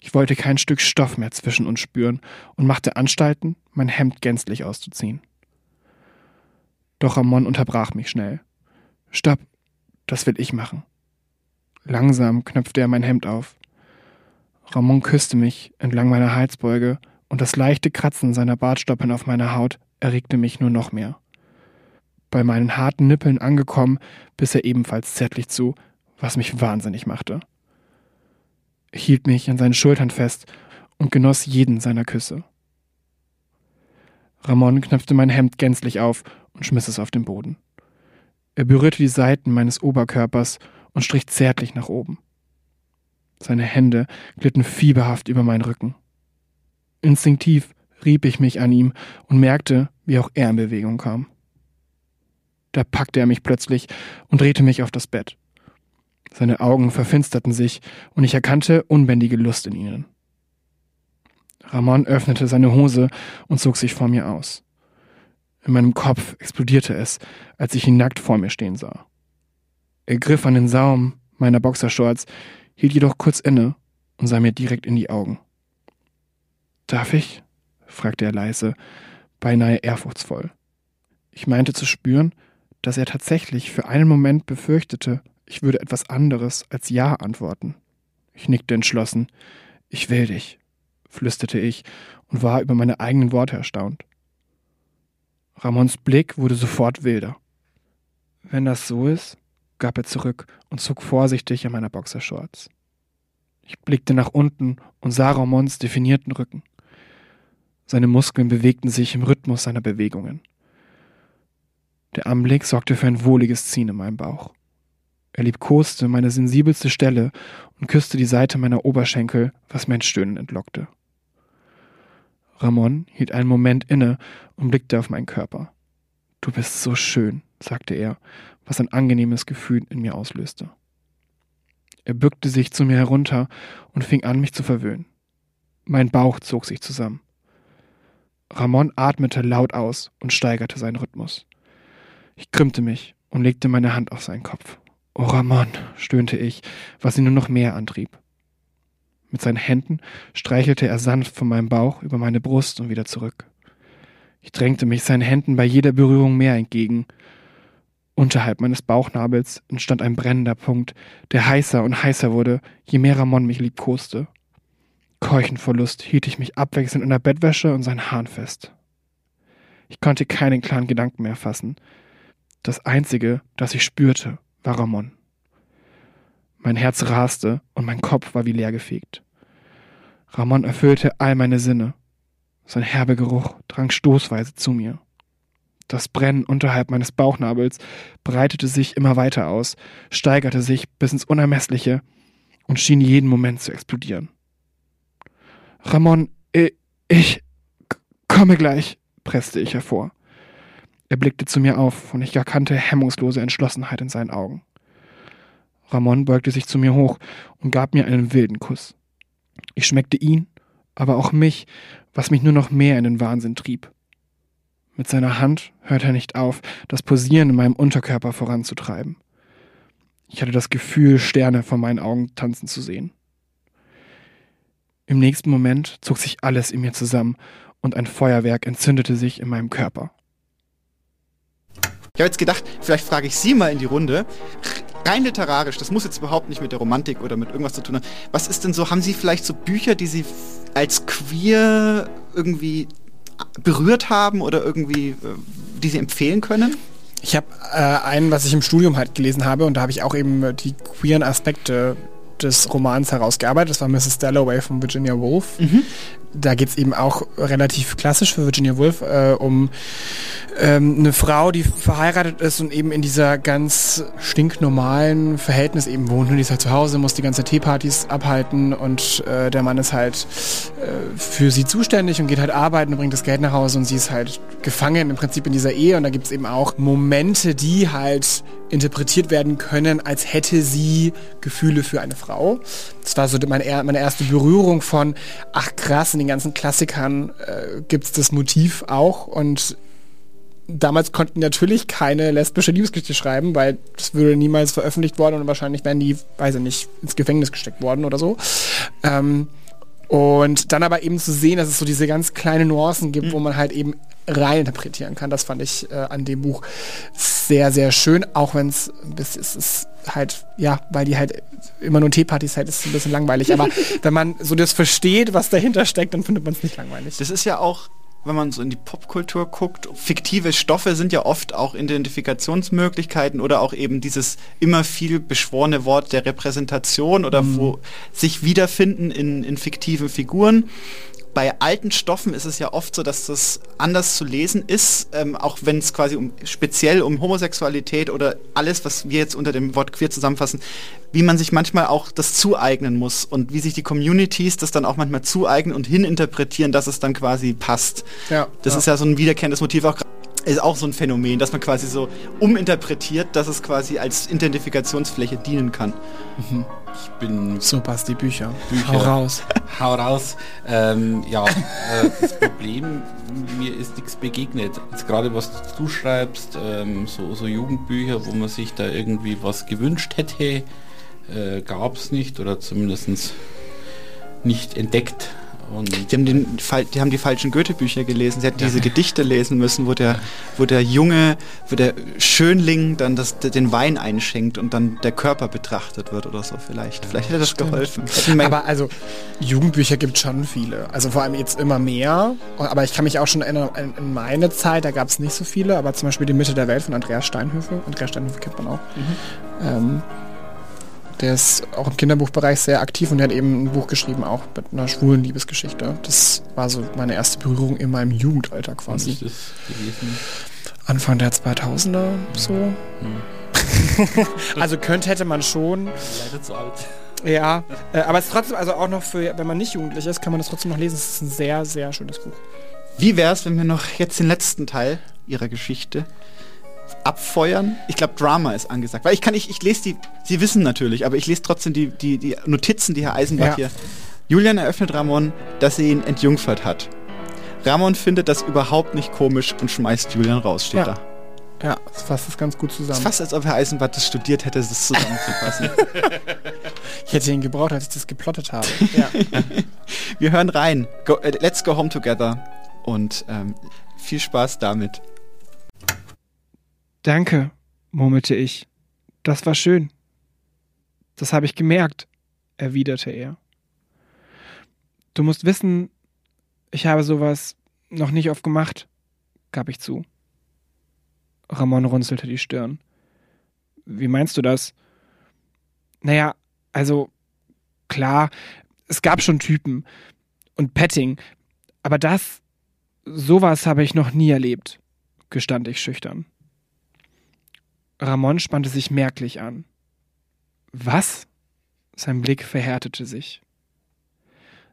Ich wollte kein Stück Stoff mehr zwischen uns spüren und machte Anstalten, mein Hemd gänzlich auszuziehen. Doch Ramon unterbrach mich schnell. Stopp, das will ich machen. Langsam knöpfte er mein Hemd auf. Ramon küsste mich entlang meiner Halsbeuge und das leichte Kratzen seiner Bartstoppeln auf meiner Haut erregte mich nur noch mehr. Bei meinen harten Nippeln angekommen, biss er ebenfalls zärtlich zu, was mich wahnsinnig machte hielt mich an seinen Schultern fest und genoss jeden seiner Küsse. Ramon knöpfte mein Hemd gänzlich auf und schmiss es auf den Boden. Er berührte die Seiten meines Oberkörpers und strich zärtlich nach oben. Seine Hände glitten fieberhaft über meinen Rücken. Instinktiv rieb ich mich an ihm und merkte, wie auch er in Bewegung kam. Da packte er mich plötzlich und drehte mich auf das Bett. Seine Augen verfinsterten sich, und ich erkannte unbändige Lust in ihnen. Ramon öffnete seine Hose und zog sich vor mir aus. In meinem Kopf explodierte es, als ich ihn nackt vor mir stehen sah. Er griff an den Saum meiner Boxershorts, hielt jedoch kurz inne und sah mir direkt in die Augen. Darf ich? fragte er leise, beinahe ehrfurchtsvoll. Ich meinte zu spüren, dass er tatsächlich für einen Moment befürchtete, ich würde etwas anderes als Ja antworten. Ich nickte entschlossen. Ich will dich, flüsterte ich und war über meine eigenen Worte erstaunt. Ramons Blick wurde sofort wilder. Wenn das so ist, gab er zurück und zog vorsichtig an meiner Boxershorts. Ich blickte nach unten und sah Ramons definierten Rücken. Seine Muskeln bewegten sich im Rhythmus seiner Bewegungen. Der Anblick sorgte für ein wohliges Ziehen in meinem Bauch. Er liebkoste meine sensibelste Stelle und küsste die Seite meiner Oberschenkel, was mein Stöhnen entlockte. Ramon hielt einen Moment inne und blickte auf meinen Körper. Du bist so schön, sagte er, was ein angenehmes Gefühl in mir auslöste. Er bückte sich zu mir herunter und fing an, mich zu verwöhnen. Mein Bauch zog sich zusammen. Ramon atmete laut aus und steigerte seinen Rhythmus. Ich krümmte mich und legte meine Hand auf seinen Kopf. Oh Ramon, stöhnte ich, was ihn nur noch mehr antrieb. Mit seinen Händen streichelte er sanft von meinem Bauch über meine Brust und wieder zurück. Ich drängte mich seinen Händen bei jeder Berührung mehr entgegen. Unterhalb meines Bauchnabels entstand ein brennender Punkt, der heißer und heißer wurde, je mehr Ramon mich liebkoste. Keuchend vor Lust hielt ich mich abwechselnd in der Bettwäsche und seinen Haaren fest. Ich konnte keinen klaren Gedanken mehr fassen. Das Einzige, das ich spürte, war Ramon. Mein Herz raste und mein Kopf war wie leergefegt. Ramon erfüllte all meine Sinne. Sein herber Geruch drang stoßweise zu mir. Das Brennen unterhalb meines Bauchnabels breitete sich immer weiter aus, steigerte sich bis ins Unermessliche und schien jeden Moment zu explodieren. Ramon, ich, ich komme gleich, presste ich hervor. Er blickte zu mir auf und ich erkannte hemmungslose Entschlossenheit in seinen Augen. Ramon beugte sich zu mir hoch und gab mir einen wilden Kuss. Ich schmeckte ihn, aber auch mich, was mich nur noch mehr in den Wahnsinn trieb. Mit seiner Hand hörte er nicht auf, das Posieren in meinem Unterkörper voranzutreiben. Ich hatte das Gefühl, Sterne vor meinen Augen tanzen zu sehen. Im nächsten Moment zog sich alles in mir zusammen und ein Feuerwerk entzündete sich in meinem Körper. Ich habe jetzt gedacht, vielleicht frage ich Sie mal in die Runde. Rein literarisch, das muss jetzt überhaupt nicht mit der Romantik oder mit irgendwas zu tun haben. Was ist denn so, haben Sie vielleicht so Bücher, die Sie als queer irgendwie berührt haben oder irgendwie, äh, die Sie empfehlen können? Ich habe äh, einen, was ich im Studium halt gelesen habe und da habe ich auch eben die queeren Aspekte des Romans herausgearbeitet. Das war Mrs. Dalloway von Virginia Woolf. Mhm. Da geht es eben auch relativ klassisch für Virginia Woolf äh, um ähm, eine Frau, die verheiratet ist und eben in dieser ganz stinknormalen Verhältnis eben wohnt. Die ist halt zu Hause, muss die ganze Teepartys abhalten und äh, der Mann ist halt äh, für sie zuständig und geht halt arbeiten und bringt das Geld nach Hause und sie ist halt gefangen im Prinzip in dieser Ehe und da gibt es eben auch Momente, die halt interpretiert werden können, als hätte sie Gefühle für eine Frau. Das war so meine, meine erste Berührung von, ach krass, in den ganzen Klassikern äh, gibt es das Motiv auch und damals konnten natürlich keine lesbische Liebesgeschichte schreiben, weil das würde niemals veröffentlicht worden und wahrscheinlich wären die, weiß ich nicht, ins Gefängnis gesteckt worden oder so. Ähm, und dann aber eben zu sehen, dass es so diese ganz kleinen Nuancen gibt, mhm. wo man halt eben rein interpretieren kann, das fand ich äh, an dem Buch sehr, sehr schön, auch wenn es es ist halt, ja, weil die halt immer nur Teepartys halt, ist ein bisschen langweilig. Aber wenn man so das versteht, was dahinter steckt, dann findet man es nicht langweilig. Das ist ja auch wenn man so in die Popkultur guckt, fiktive Stoffe sind ja oft auch Identifikationsmöglichkeiten oder auch eben dieses immer viel beschworene Wort der Repräsentation oder mhm. wo sich wiederfinden in, in fiktiven Figuren bei alten Stoffen ist es ja oft so, dass das anders zu lesen ist, ähm, auch wenn es quasi um, speziell um Homosexualität oder alles, was wir jetzt unter dem Wort queer zusammenfassen, wie man sich manchmal auch das zueignen muss und wie sich die Communities das dann auch manchmal zueignen und hininterpretieren, dass es dann quasi passt. Ja, das ja. ist ja so ein wiederkehrendes Motiv auch ist auch so ein Phänomen, dass man quasi so uminterpretiert, dass es quasi als Identifikationsfläche dienen kann. Mhm. Ich bin. So passt die Bücher. Bücher. Hau raus. Hau raus. Ähm, ja, äh, das Problem, mir ist nichts begegnet. Jetzt gerade was du schreibst, ähm, so, so Jugendbücher, wo man sich da irgendwie was gewünscht hätte, äh, gab es nicht oder zumindest nicht entdeckt. Und die, haben den, die haben die falschen Goethe-Bücher gelesen. Sie hätten ja. diese Gedichte lesen müssen, wo der, wo der Junge, wo der Schönling dann das, den Wein einschenkt und dann der Körper betrachtet wird oder so vielleicht. Vielleicht hätte das Stimmt. geholfen. Aber also Jugendbücher gibt es schon viele. Also vor allem jetzt immer mehr. Aber ich kann mich auch schon erinnern, in meine Zeit, da gab es nicht so viele, aber zum Beispiel Die Mitte der Welt von Andreas Steinhöfe. Andreas Steinhöfe kennt man auch. Mhm. Ähm, der ist auch im Kinderbuchbereich sehr aktiv und der hat eben ein Buch geschrieben, auch mit einer schwulen Liebesgeschichte. Das war so meine erste Berührung in meinem Jugendalter quasi. Ist das gewesen? Anfang der 2000er, so. Hm. also könnte, hätte man schon. Leider zu alt. Ja, äh, aber es ist trotzdem, also auch noch für, wenn man nicht jugendlich ist, kann man das trotzdem noch lesen. Es ist ein sehr, sehr schönes Buch. Wie wäre es, wenn wir noch jetzt den letzten Teil Ihrer Geschichte abfeuern. Ich glaube, Drama ist angesagt. Weil ich kann, ich, ich lese die, Sie wissen natürlich, aber ich lese trotzdem die, die, die Notizen, die Herr Eisenbach ja. hier. Julian eröffnet Ramon, dass er ihn entjungfert hat. Ramon findet das überhaupt nicht komisch und schmeißt Julian raus, steht ja. da. Ja, das fasst das ganz gut zusammen. Es ist fast, als ob Herr Eisenbach das studiert hätte, das zusammenzufassen. ich hätte ihn gebraucht, als ich das geplottet habe. Ja. Wir hören rein. Go, uh, let's go home together. Und ähm, viel Spaß damit. Danke, murmelte ich. Das war schön. Das habe ich gemerkt, erwiderte er. Du musst wissen, ich habe sowas noch nicht oft gemacht, gab ich zu. Ramon runzelte die Stirn. Wie meinst du das? Naja, also klar, es gab schon Typen und Petting, aber das, sowas habe ich noch nie erlebt, gestand ich schüchtern. Ramon spannte sich merklich an. Was? Sein Blick verhärtete sich.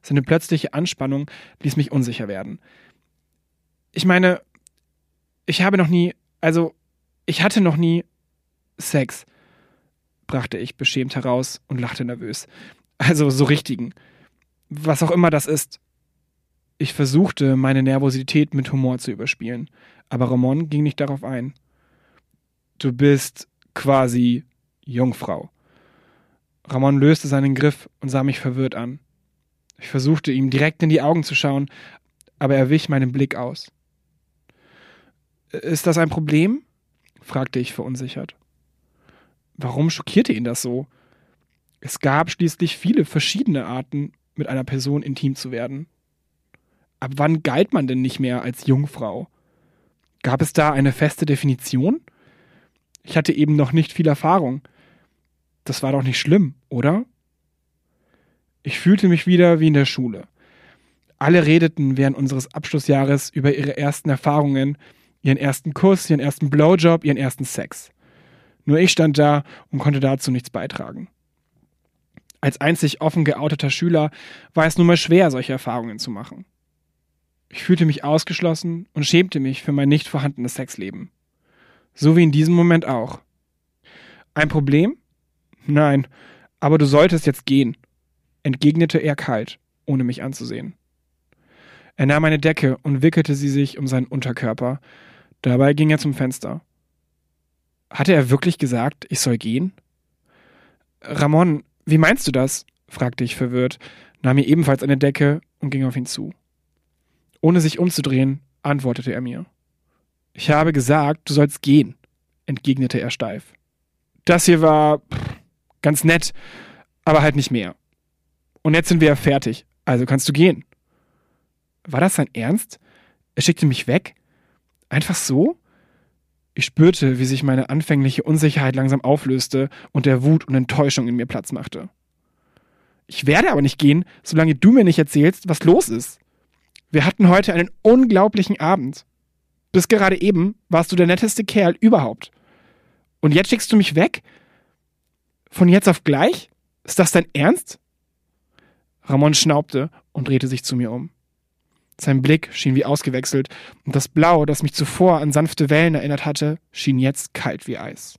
Seine plötzliche Anspannung ließ mich unsicher werden. Ich meine, ich habe noch nie, also, ich hatte noch nie Sex, brachte ich beschämt heraus und lachte nervös. Also so richtigen. Was auch immer das ist. Ich versuchte, meine Nervosität mit Humor zu überspielen, aber Ramon ging nicht darauf ein. Du bist quasi Jungfrau. Ramon löste seinen Griff und sah mich verwirrt an. Ich versuchte ihm direkt in die Augen zu schauen, aber er wich meinem Blick aus. Ist das ein Problem? fragte ich verunsichert. Warum schockierte ihn das so? Es gab schließlich viele verschiedene Arten, mit einer Person intim zu werden. Ab wann galt man denn nicht mehr als Jungfrau? Gab es da eine feste Definition? Ich hatte eben noch nicht viel Erfahrung. Das war doch nicht schlimm, oder? Ich fühlte mich wieder wie in der Schule. Alle redeten während unseres Abschlussjahres über ihre ersten Erfahrungen, ihren ersten Kuss, ihren ersten Blowjob, ihren ersten Sex. Nur ich stand da und konnte dazu nichts beitragen. Als einzig offen geouteter Schüler war es nun mal schwer, solche Erfahrungen zu machen. Ich fühlte mich ausgeschlossen und schämte mich für mein nicht vorhandenes Sexleben. So wie in diesem Moment auch. Ein Problem? Nein, aber du solltest jetzt gehen, entgegnete er kalt, ohne mich anzusehen. Er nahm eine Decke und wickelte sie sich um seinen Unterkörper. Dabei ging er zum Fenster. Hatte er wirklich gesagt, ich soll gehen? Ramon, wie meinst du das? fragte ich verwirrt, nahm mir ebenfalls eine Decke und ging auf ihn zu. Ohne sich umzudrehen, antwortete er mir. Ich habe gesagt, du sollst gehen, entgegnete er steif. Das hier war ganz nett, aber halt nicht mehr. Und jetzt sind wir ja fertig, also kannst du gehen. War das sein Ernst? Er schickte mich weg? Einfach so? Ich spürte, wie sich meine anfängliche Unsicherheit langsam auflöste und der Wut und Enttäuschung in mir Platz machte. Ich werde aber nicht gehen, solange du mir nicht erzählst, was los ist. Wir hatten heute einen unglaublichen Abend. Bis gerade eben warst du der netteste Kerl überhaupt. Und jetzt schickst du mich weg? Von jetzt auf gleich? Ist das dein Ernst? Ramon schnaubte und drehte sich zu mir um. Sein Blick schien wie ausgewechselt, und das Blau, das mich zuvor an sanfte Wellen erinnert hatte, schien jetzt kalt wie Eis.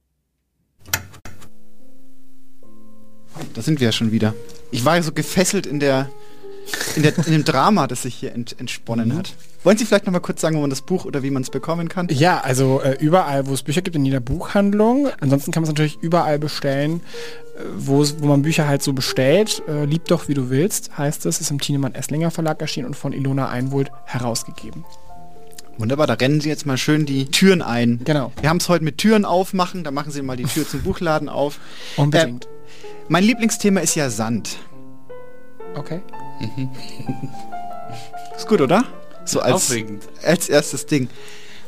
Da sind wir ja schon wieder. Ich war so gefesselt in der, in, der, in dem Drama, das sich hier ent, entsponnen hat. Wollen Sie vielleicht noch mal kurz sagen, wo man das Buch oder wie man es bekommen kann? Ja, also äh, überall, wo es Bücher gibt, in jeder Buchhandlung. Ansonsten kann man es natürlich überall bestellen, äh, wo man Bücher halt so bestellt. Äh, Lieb doch, wie du willst, heißt es. Ist im Tienemann Esslinger Verlag erschienen und von Ilona Einwold herausgegeben. Wunderbar, da rennen Sie jetzt mal schön die Türen ein. Genau. Wir haben es heute mit Türen aufmachen, da machen Sie mal die Tür zum Buchladen auf. Unbedingt. Äh, mein Lieblingsthema ist ja Sand. Okay. Ist gut, oder? So als, Aufregend. als erstes Ding.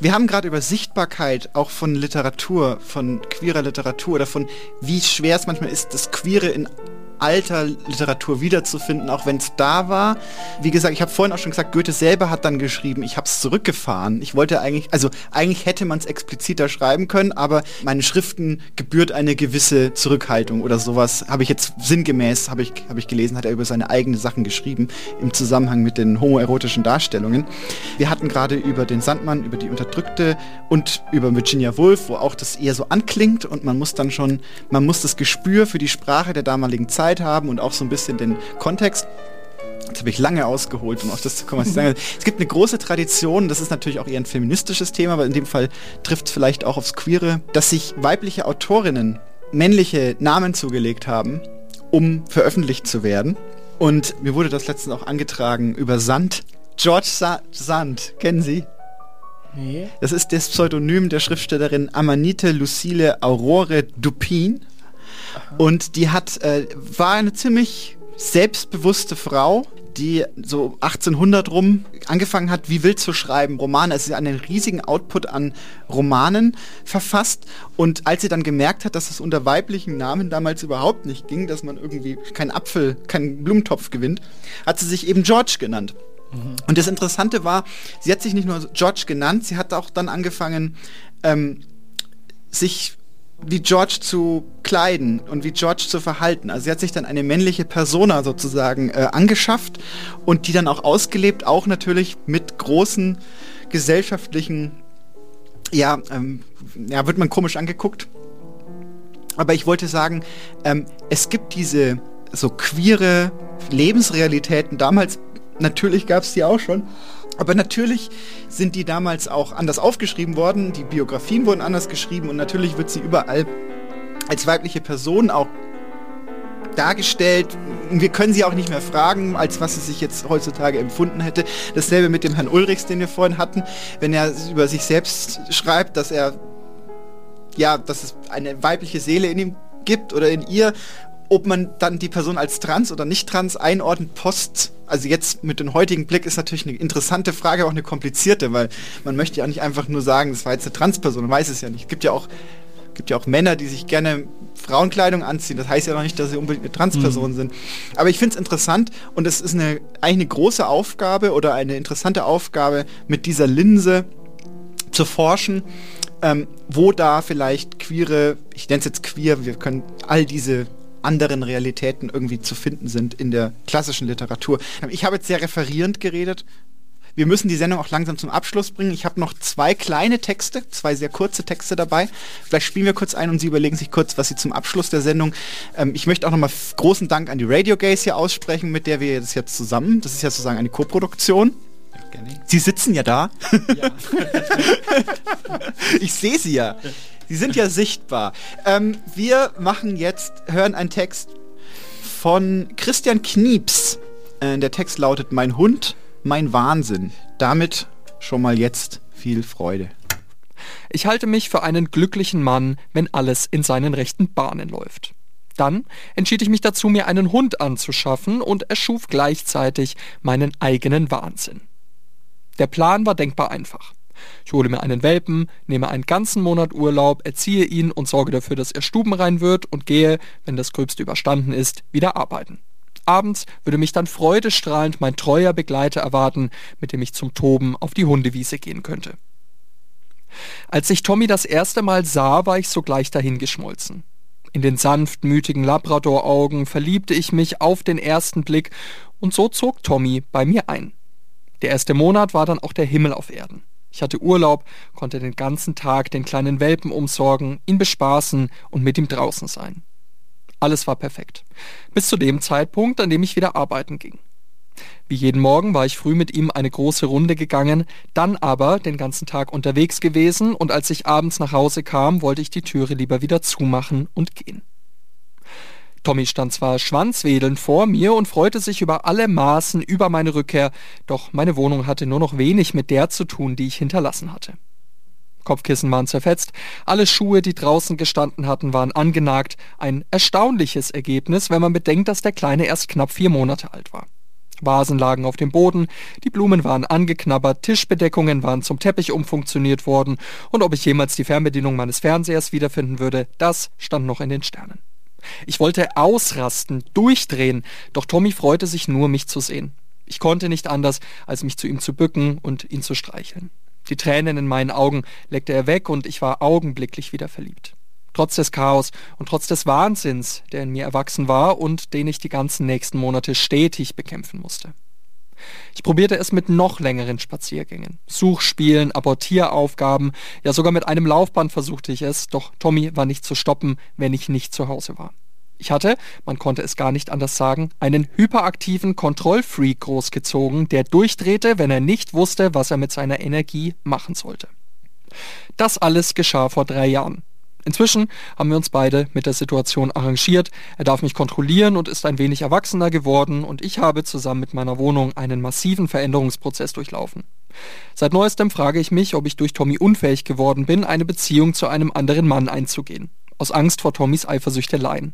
Wir haben gerade über Sichtbarkeit auch von Literatur, von queerer Literatur oder von wie schwer es manchmal ist, das Queere in alter Literatur wiederzufinden, auch wenn es da war. Wie gesagt, ich habe vorhin auch schon gesagt, Goethe selber hat dann geschrieben, ich habe es zurückgefahren. Ich wollte eigentlich, also eigentlich hätte man es expliziter schreiben können, aber meinen Schriften gebührt eine gewisse Zurückhaltung oder sowas. Habe ich jetzt sinngemäß, habe ich, hab ich gelesen, hat er über seine eigenen Sachen geschrieben im Zusammenhang mit den homoerotischen Darstellungen. Wir hatten gerade über den Sandmann, über die Unterdrückte und über Virginia Woolf, wo auch das eher so anklingt und man muss dann schon, man muss das Gespür für die Sprache der damaligen Zeit haben und auch so ein bisschen den Kontext. Jetzt habe ich lange ausgeholt, um auf das zu kommen, was ich sagen. Es gibt eine große Tradition, das ist natürlich auch eher ein feministisches Thema, aber in dem Fall trifft es vielleicht auch aufs Queere, dass sich weibliche Autorinnen männliche Namen zugelegt haben, um veröffentlicht zu werden. Und mir wurde das letztens auch angetragen über Sand. George Sa Sand, kennen Sie? Nee. Das ist das Pseudonym der Schriftstellerin Amanite Lucile Aurore Dupin. Und die hat, äh, war eine ziemlich selbstbewusste Frau, die so 1800 rum angefangen hat, wie wild zu schreiben, Romane. Also sie hat einen riesigen Output an Romanen verfasst. Und als sie dann gemerkt hat, dass es unter weiblichen Namen damals überhaupt nicht ging, dass man irgendwie keinen Apfel, keinen Blumentopf gewinnt, hat sie sich eben George genannt. Und das Interessante war, sie hat sich nicht nur George genannt, sie hat auch dann angefangen, ähm, sich wie George zu kleiden und wie George zu verhalten. Also sie hat sich dann eine männliche Persona sozusagen äh, angeschafft und die dann auch ausgelebt, auch natürlich mit großen gesellschaftlichen, ja, ähm, ja, wird man komisch angeguckt. Aber ich wollte sagen, ähm, es gibt diese so queere Lebensrealitäten. Damals, natürlich gab es die auch schon. Aber natürlich sind die damals auch anders aufgeschrieben worden, die Biografien wurden anders geschrieben und natürlich wird sie überall als weibliche Person auch dargestellt. Wir können sie auch nicht mehr fragen, als was sie sich jetzt heutzutage empfunden hätte. Dasselbe mit dem Herrn Ulrichs, den wir vorhin hatten, wenn er über sich selbst schreibt, dass er ja, dass es eine weibliche Seele in ihm gibt oder in ihr ob man dann die Person als trans oder nicht trans einordnet, post, also jetzt mit dem heutigen Blick ist natürlich eine interessante Frage, auch eine komplizierte, weil man möchte ja nicht einfach nur sagen, das war jetzt eine Transperson, man weiß es ja nicht. Es gibt ja auch, gibt ja auch Männer, die sich gerne Frauenkleidung anziehen. Das heißt ja noch nicht, dass sie unbedingt eine Transperson mhm. sind. Aber ich finde es interessant und es ist eine, eigentlich eine große Aufgabe oder eine interessante Aufgabe, mit dieser Linse zu forschen, ähm, wo da vielleicht queere, ich nenne es jetzt queer, wir können all diese anderen Realitäten irgendwie zu finden sind in der klassischen Literatur. Ich habe jetzt sehr referierend geredet. Wir müssen die Sendung auch langsam zum Abschluss bringen. Ich habe noch zwei kleine Texte, zwei sehr kurze Texte dabei. Vielleicht spielen wir kurz ein und Sie überlegen sich kurz, was Sie zum Abschluss der Sendung. Ähm, ich möchte auch nochmal großen Dank an die Radio Gays hier aussprechen, mit der wir das jetzt zusammen, das ist ja sozusagen eine Koproduktion. Sie sitzen ja da. Ja. ich sehe Sie ja. Sie sind ja sichtbar. Ähm, wir machen jetzt, hören einen Text von Christian Knieps. Äh, der Text lautet Mein Hund, mein Wahnsinn. Damit schon mal jetzt viel Freude. Ich halte mich für einen glücklichen Mann, wenn alles in seinen rechten Bahnen läuft. Dann entschied ich mich dazu, mir einen Hund anzuschaffen und erschuf gleichzeitig meinen eigenen Wahnsinn. Der Plan war denkbar einfach. Ich hole mir einen Welpen, nehme einen ganzen Monat Urlaub, erziehe ihn und sorge dafür, dass er stubenrein wird und gehe, wenn das Gröbste überstanden ist, wieder arbeiten. Abends würde mich dann freudestrahlend mein treuer Begleiter erwarten, mit dem ich zum Toben auf die Hundewiese gehen könnte. Als ich Tommy das erste Mal sah, war ich sogleich dahingeschmolzen. In den sanftmütigen Labrador-Augen verliebte ich mich auf den ersten Blick und so zog Tommy bei mir ein. Der erste Monat war dann auch der Himmel auf Erden. Ich hatte Urlaub, konnte den ganzen Tag den kleinen Welpen umsorgen, ihn bespaßen und mit ihm draußen sein. Alles war perfekt. Bis zu dem Zeitpunkt, an dem ich wieder arbeiten ging. Wie jeden Morgen war ich früh mit ihm eine große Runde gegangen, dann aber den ganzen Tag unterwegs gewesen und als ich abends nach Hause kam, wollte ich die Türe lieber wieder zumachen und gehen. Tommy stand zwar schwanzwedelnd vor mir und freute sich über alle Maßen über meine Rückkehr, doch meine Wohnung hatte nur noch wenig mit der zu tun, die ich hinterlassen hatte. Kopfkissen waren zerfetzt, alle Schuhe, die draußen gestanden hatten, waren angenagt, ein erstaunliches Ergebnis, wenn man bedenkt, dass der Kleine erst knapp vier Monate alt war. Vasen lagen auf dem Boden, die Blumen waren angeknabbert, Tischbedeckungen waren zum Teppich umfunktioniert worden, und ob ich jemals die Fernbedienung meines Fernsehers wiederfinden würde, das stand noch in den Sternen. Ich wollte ausrasten, durchdrehen, doch Tommy freute sich nur, mich zu sehen. Ich konnte nicht anders, als mich zu ihm zu bücken und ihn zu streicheln. Die Tränen in meinen Augen leckte er weg und ich war augenblicklich wieder verliebt. Trotz des Chaos und trotz des Wahnsinns, der in mir erwachsen war und den ich die ganzen nächsten Monate stetig bekämpfen musste. Ich probierte es mit noch längeren Spaziergängen, Suchspielen, Abortieraufgaben, ja sogar mit einem Laufband versuchte ich es, doch Tommy war nicht zu stoppen, wenn ich nicht zu Hause war. Ich hatte, man konnte es gar nicht anders sagen, einen hyperaktiven Kontrollfreak großgezogen, der durchdrehte, wenn er nicht wusste, was er mit seiner Energie machen sollte. Das alles geschah vor drei Jahren. Inzwischen haben wir uns beide mit der Situation arrangiert. Er darf mich kontrollieren und ist ein wenig erwachsener geworden und ich habe zusammen mit meiner Wohnung einen massiven Veränderungsprozess durchlaufen. Seit neuestem frage ich mich, ob ich durch Tommy unfähig geworden bin, eine Beziehung zu einem anderen Mann einzugehen. Aus Angst vor Tommys Eifersüchteleien.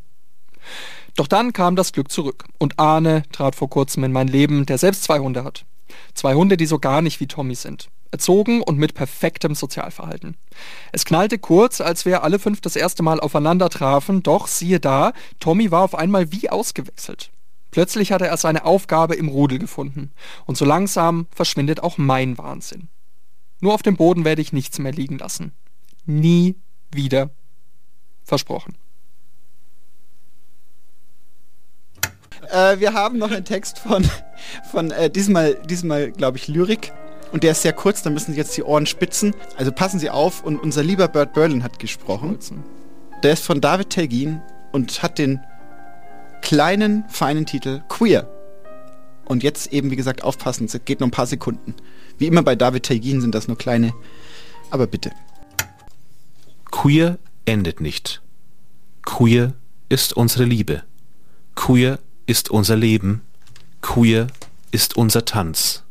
Doch dann kam das Glück zurück und Arne trat vor kurzem in mein Leben, der selbst zwei Hunde hat. Zwei Hunde, die so gar nicht wie Tommy sind. Erzogen und mit perfektem Sozialverhalten. Es knallte kurz, als wir alle fünf das erste Mal aufeinander trafen, doch siehe da, Tommy war auf einmal wie ausgewechselt. Plötzlich hatte er seine Aufgabe im Rudel gefunden. Und so langsam verschwindet auch mein Wahnsinn. Nur auf dem Boden werde ich nichts mehr liegen lassen. Nie wieder. Versprochen. Äh, wir haben noch einen Text von, von äh, diesmal, diesmal glaube ich, Lyrik. Und der ist sehr kurz, da müssen Sie jetzt die Ohren spitzen. Also passen Sie auf. Und unser lieber Bert Berlin hat gesprochen. Der ist von David Telgin und hat den kleinen, feinen Titel Queer. Und jetzt eben, wie gesagt, aufpassen, es geht nur ein paar Sekunden. Wie immer bei David Telgin sind das nur kleine. Aber bitte. Queer endet nicht. Queer ist unsere Liebe. Queer ist unser Leben. Queer ist unser Tanz.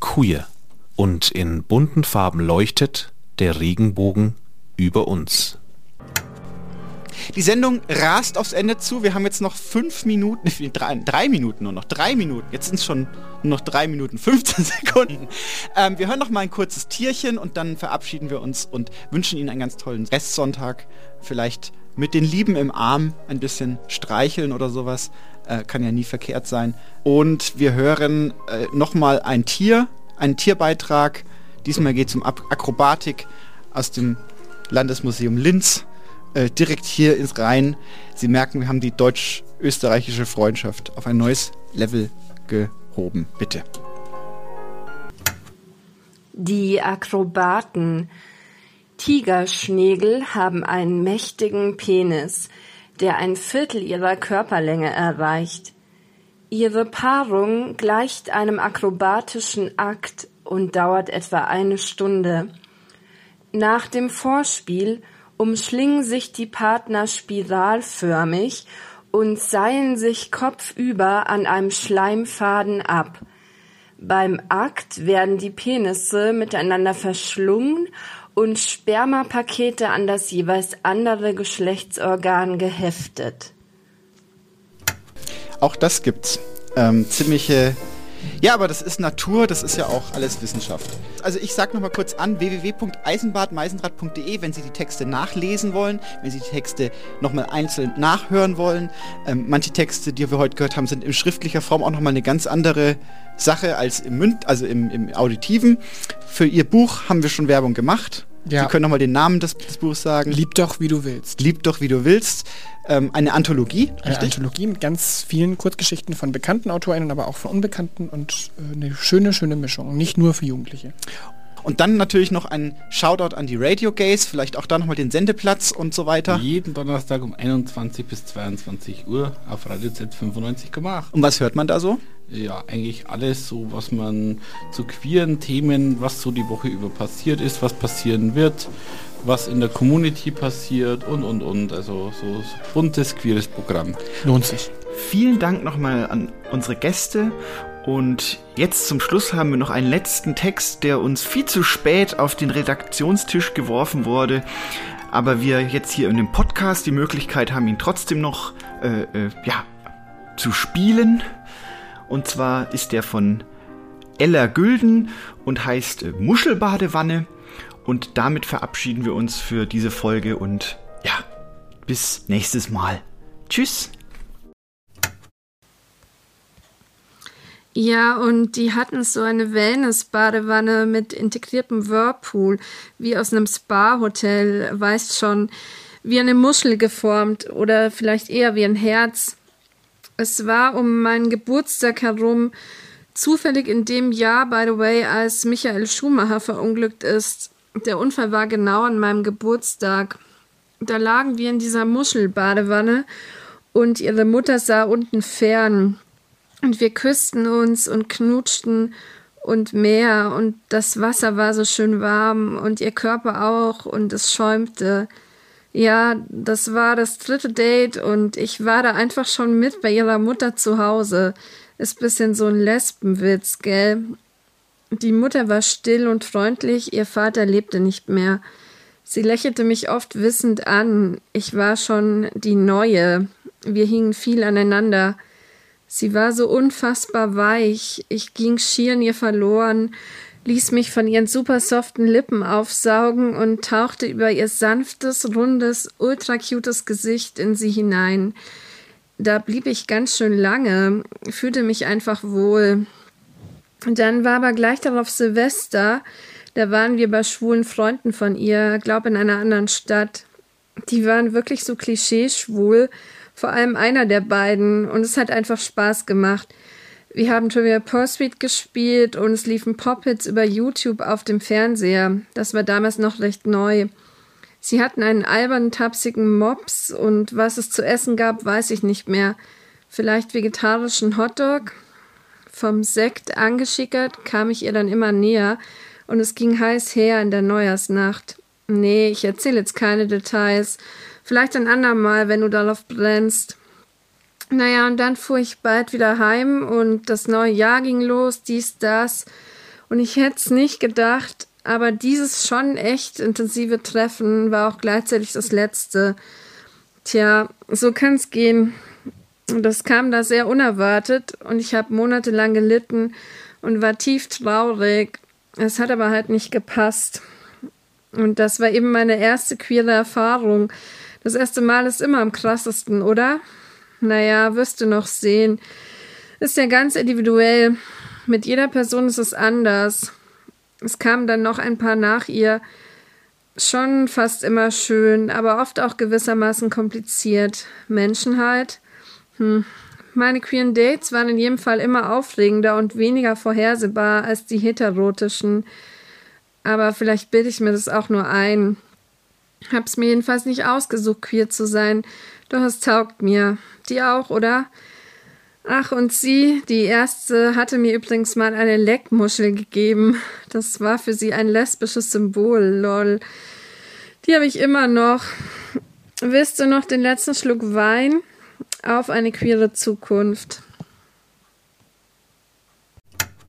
Queer. Und in bunten Farben leuchtet der Regenbogen über uns. Die Sendung rast aufs Ende zu. Wir haben jetzt noch fünf Minuten, drei, drei Minuten nur noch, drei Minuten. Jetzt sind es schon nur noch drei Minuten, 15 Sekunden. Ähm, wir hören noch mal ein kurzes Tierchen und dann verabschieden wir uns und wünschen Ihnen einen ganz tollen Restsonntag. Vielleicht mit den Lieben im Arm ein bisschen streicheln oder sowas. Äh, kann ja nie verkehrt sein. Und wir hören äh, noch mal ein Tier, einen Tierbeitrag. Diesmal geht es um Akrobatik aus dem Landesmuseum Linz äh, direkt hier ins Rhein. Sie merken, wir haben die deutsch-österreichische Freundschaft auf ein neues Level gehoben. Bitte. Die Akrobaten. Tigerschnägel haben einen mächtigen Penis, der ein Viertel ihrer Körperlänge erreicht. Ihre Paarung gleicht einem akrobatischen Akt und dauert etwa eine Stunde. Nach dem Vorspiel umschlingen sich die Partner spiralförmig und seilen sich kopfüber an einem Schleimfaden ab. Beim Akt werden die Penisse miteinander verschlungen und Spermapakete an das jeweils andere Geschlechtsorgan geheftet. Auch das gibt's. Ähm, ziemliche ja, aber das ist Natur, das ist ja auch alles Wissenschaft. Also ich sage nochmal kurz an, www.eisenbadmeisenrad.de, wenn Sie die Texte nachlesen wollen, wenn Sie die Texte nochmal einzeln nachhören wollen. Ähm, manche Texte, die wir heute gehört haben, sind in schriftlicher Form auch nochmal eine ganz andere Sache als im Münd, also im, im Auditiven. Für Ihr Buch haben wir schon Werbung gemacht. Ja. Sie können nochmal den Namen des, des, Buches sagen. Lieb doch, wie du willst. Lieb doch, wie du willst. Ähm, eine Anthologie. Eine richtig? Anthologie mit ganz vielen Kurzgeschichten von bekannten AutorInnen, aber auch von Unbekannten und äh, eine schöne, schöne Mischung. Nicht nur für Jugendliche. Und dann natürlich noch ein Shoutout an die Radio Gays, vielleicht auch da nochmal den Sendeplatz und so weiter. Jeden Donnerstag um 21 bis 22 Uhr auf Radio Z 95,8. Und was hört man da so? Ja, eigentlich alles so, was man zu queeren Themen, was so die Woche über passiert ist, was passieren wird, was in der Community passiert und und und. Also so buntes, queeres Programm. Lohnt sich. Vielen Dank nochmal an unsere Gäste und jetzt zum Schluss haben wir noch einen letzten Text, der uns viel zu spät auf den Redaktionstisch geworfen wurde. Aber wir jetzt hier in dem Podcast die Möglichkeit haben, ihn trotzdem noch äh, äh, ja, zu spielen. Und zwar ist der von Ella Gülden und heißt äh, Muschelbadewanne. Und damit verabschieden wir uns für diese Folge und ja, bis nächstes Mal. Tschüss. Ja, und die hatten so eine Wellness-Badewanne mit integriertem Whirlpool, wie aus einem Spa-Hotel, weißt schon, wie eine Muschel geformt oder vielleicht eher wie ein Herz. Es war um meinen Geburtstag herum, zufällig in dem Jahr, by the way, als Michael Schumacher verunglückt ist. Der Unfall war genau an meinem Geburtstag. Da lagen wir in dieser Muschelbadewanne und ihre Mutter sah unten fern. Und wir küssten uns und knutschten und Meer und das Wasser war so schön warm und ihr Körper auch und es schäumte. Ja, das war das dritte Date und ich war da einfach schon mit bei ihrer Mutter zu Hause. Ist bisschen so ein Lesbenwitz, gell? Die Mutter war still und freundlich, ihr Vater lebte nicht mehr. Sie lächelte mich oft wissend an. Ich war schon die Neue. Wir hingen viel aneinander. Sie war so unfassbar weich. Ich ging schier in ihr verloren, ließ mich von ihren super soften Lippen aufsaugen und tauchte über ihr sanftes, rundes, ultra cutes Gesicht in sie hinein. Da blieb ich ganz schön lange, fühlte mich einfach wohl. Dann war aber gleich darauf Silvester, da waren wir bei schwulen Freunden von ihr, glaub in einer anderen Stadt. Die waren wirklich so klischeeschwul, vor allem einer der beiden, und es hat einfach Spaß gemacht. Wir haben Trivia Pursuit gespielt und es liefen Pop-Hits über YouTube auf dem Fernseher. Das war damals noch recht neu. Sie hatten einen albernen, tapsigen Mops und was es zu essen gab, weiß ich nicht mehr. Vielleicht vegetarischen Hotdog? Vom Sekt angeschickert kam ich ihr dann immer näher und es ging heiß her in der Neujahrsnacht. Nee, ich erzähle jetzt keine Details. Vielleicht ein andermal, wenn du darauf brennst. Naja, und dann fuhr ich bald wieder heim und das neue Jahr ging los, dies, das. Und ich hätte es nicht gedacht, aber dieses schon echt intensive Treffen war auch gleichzeitig das letzte. Tja, so kann es gehen. Das kam da sehr unerwartet und ich habe monatelang gelitten und war tief traurig. Es hat aber halt nicht gepasst. Und das war eben meine erste queere Erfahrung. Das erste Mal ist immer am krassesten, oder? Naja, wirst du noch sehen. Ist ja ganz individuell. Mit jeder Person ist es anders. Es kamen dann noch ein paar nach ihr. Schon fast immer schön, aber oft auch gewissermaßen kompliziert. Menschen halt. Hm. Meine queeren Dates waren in jedem Fall immer aufregender und weniger vorhersehbar als die heterotischen. Aber vielleicht bilde ich mir das auch nur ein. Hab's mir jedenfalls nicht ausgesucht, queer zu sein. Doch es taugt mir. Die auch, oder? Ach, und sie, die erste, hatte mir übrigens mal eine Leckmuschel gegeben. Das war für sie ein lesbisches Symbol, lol. Die habe ich immer noch. Willst du noch den letzten Schluck Wein? Auf eine queere Zukunft.